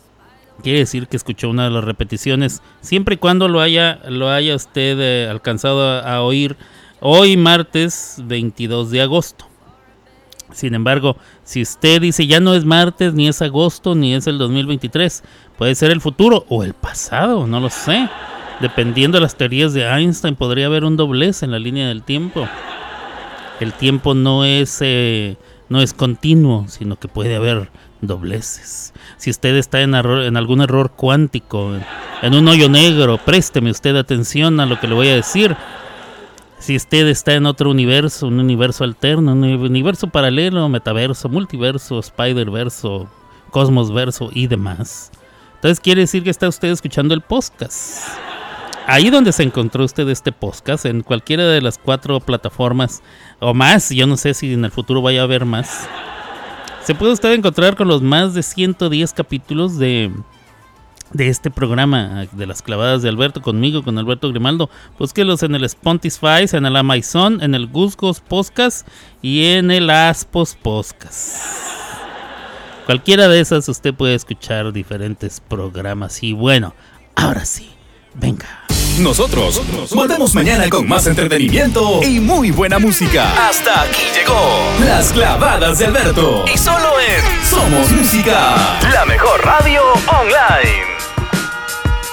quiere decir que escuchó una de las repeticiones, siempre y cuando lo haya, lo haya usted eh, alcanzado a, a oír hoy martes 22 de agosto. Sin embargo, si usted dice ya no es martes, ni es agosto, ni es el 2023, puede ser el futuro o el pasado, no lo sé. Dependiendo de las teorías de Einstein, podría haber un doblez en la línea del tiempo. El tiempo no es, eh, no es continuo, sino que puede haber dobleces. Si usted está en, error- en algún error cuántico, en, un hoyo negro, présteme usted atención a lo que le voy a decir. Si usted está en otro universo, un universo alterno, un universo paralelo, metaverso, multiverso, spiderverso, cosmosverso y demás. Entonces quiere decir que está usted escuchando el podcast. Ahí donde se encontró usted este podcast, en cualquiera de las cuatro plataformas o más, yo no sé si en el futuro vaya a haber más. Se puede usted encontrar con los más de 110 capítulos de, de este programa de las clavadas de Alberto conmigo, con Alberto Grimaldo. Búsquelos en el Spotify, en el Amazon, en el Gusgos Podcast y en el Aspos Podcast. Cualquiera de esas usted puede escuchar diferentes programas. Y bueno, ahora sí, venga. Nosotros volvemos mañana con más entretenimiento y muy buena música. Hasta aquí llegó Las clavadas de Alberto. Y solo en Somos Música, la mejor radio online.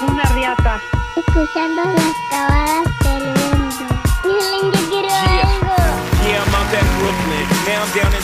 Una riata. Escuchando las clavadas del. Miren, yo quiero algo. Yeah, I'm out at Brooklyn. Now I'm down in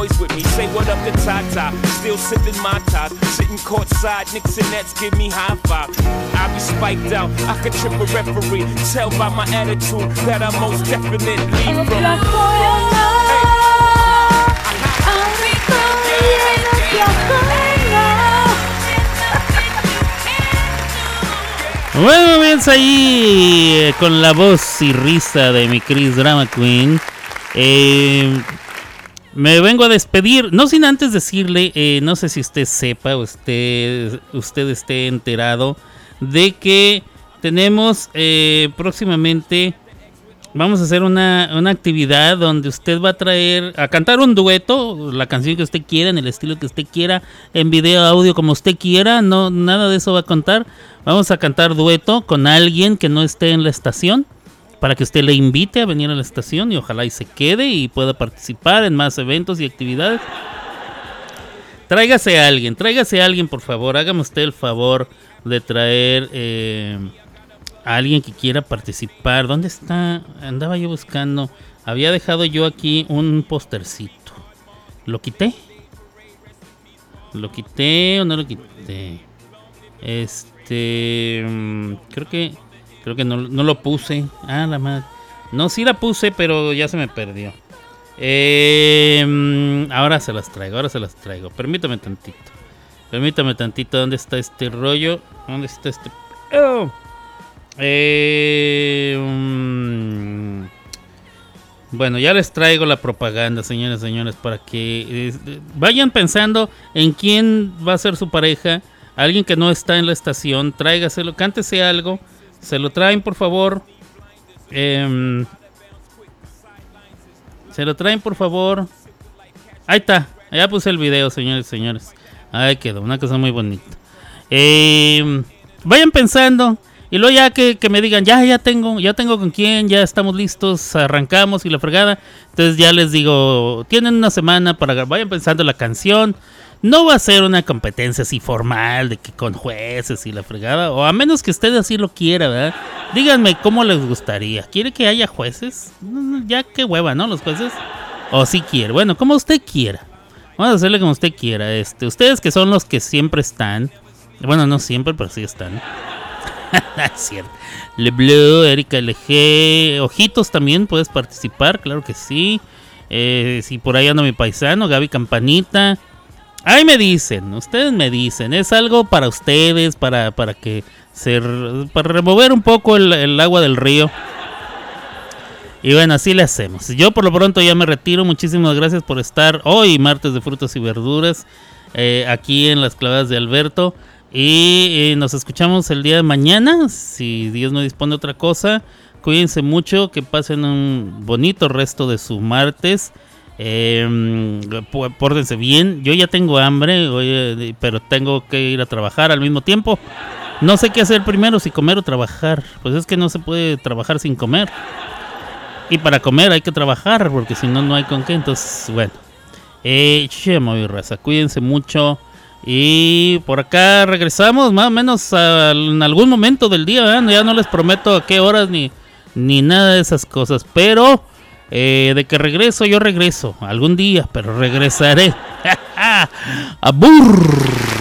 boys with me. Say what up to Tata, still sipping my top. Sitting courtside, Knicks and Nets give me high five. I be spiked out, I could trip a referee. Tell by my attitude that I most definitely from. Bueno, bien ahí eh, con la voz y risa de mi Chris Drama Queen. Eh, me vengo a despedir, no sin antes decirle, eh, no sé si usted sepa o usted, usted esté enterado de que tenemos eh, próximamente, vamos a hacer una, una actividad donde usted va a traer, a cantar un dueto, la canción que usted quiera, en el estilo que usted quiera, en video, audio, como usted quiera, no, nada de eso va a contar. Vamos a cantar dueto con alguien que no esté en la estación para que usted le invite a venir a la estación y ojalá y se quede y pueda participar en más eventos y actividades. Tráigase a alguien, tráigase a alguien por favor, hágame usted el favor de traer eh, a alguien que quiera participar. ¿Dónde está? Andaba yo buscando. Había dejado yo aquí un postercito. ¿Lo quité? ¿Lo quité o no lo quité? Este... mm, Creo que... Creo que no, no lo puse. Ah, la madre. No, sí la puse, pero ya se me perdió. Eh, mm, ahora se las traigo, ahora se las traigo. Permítame tantito. Permítame tantito, ¿dónde está este rollo? ¿Dónde está este... Oh. Eh, mm, bueno, ya les traigo la propaganda, señores señores, para que vayan pensando en quién va a ser su pareja. Alguien que no está en la estación, tráigaselo, cántese algo. Se lo traen, por favor. Em, se lo traen, por favor. Ahí está. Ya puse el video, señores y señores. Ahí quedó. Una cosa muy bonita. Em, vayan pensando. Y luego ya que, que me digan, ya, ya tengo, ya tengo con quién, ya estamos listos, arrancamos y la fregada. Entonces ya les digo, tienen una semana para vayan pensando la canción. No va a ser una competencia así formal de que con jueces y la fregada. O a menos que usted así lo quiera, ¿verdad? Díganme cómo les gustaría. ¿Quiere que haya jueces? Ya qué hueva, ¿no? Los jueces. O si quiere. Bueno, como usted quiera. Vamos a hacerle como usted quiera. Este, ustedes que son los que siempre están. Bueno, no siempre, pero sí están. es cierto. Le Bleu, Erika LG, Ojitos también puedes participar, claro que sí. Eh, si por ahí anda mi paisano, Gaby Campanita. Ahí me dicen, ustedes me dicen, es algo para ustedes, para, para que se para remover un poco el, el agua del río. Y bueno, así le hacemos. Yo por lo pronto ya me retiro. Muchísimas gracias por estar hoy, martes de frutas y verduras, eh, aquí en las clavadas de Alberto. Y eh, nos escuchamos el día de mañana, si Dios no dispone de otra cosa. Cuídense mucho, que pasen un bonito resto de su martes. Eh, pó- pórtense bien. Yo ya tengo hambre, pero tengo que ir a trabajar al mismo tiempo. No sé qué hacer primero, si comer o trabajar. Pues es que no se puede trabajar sin comer. Y para comer hay que trabajar, porque si no, no hay con qué. Entonces, bueno. Eh, chemo y raza, cuídense mucho. Y por acá regresamos más o menos en algún momento del día. Ya no les prometo a qué horas ni, ni nada de esas cosas. Pero eh, de que regreso, yo regreso. Algún día, pero regresaré. ¡Abur!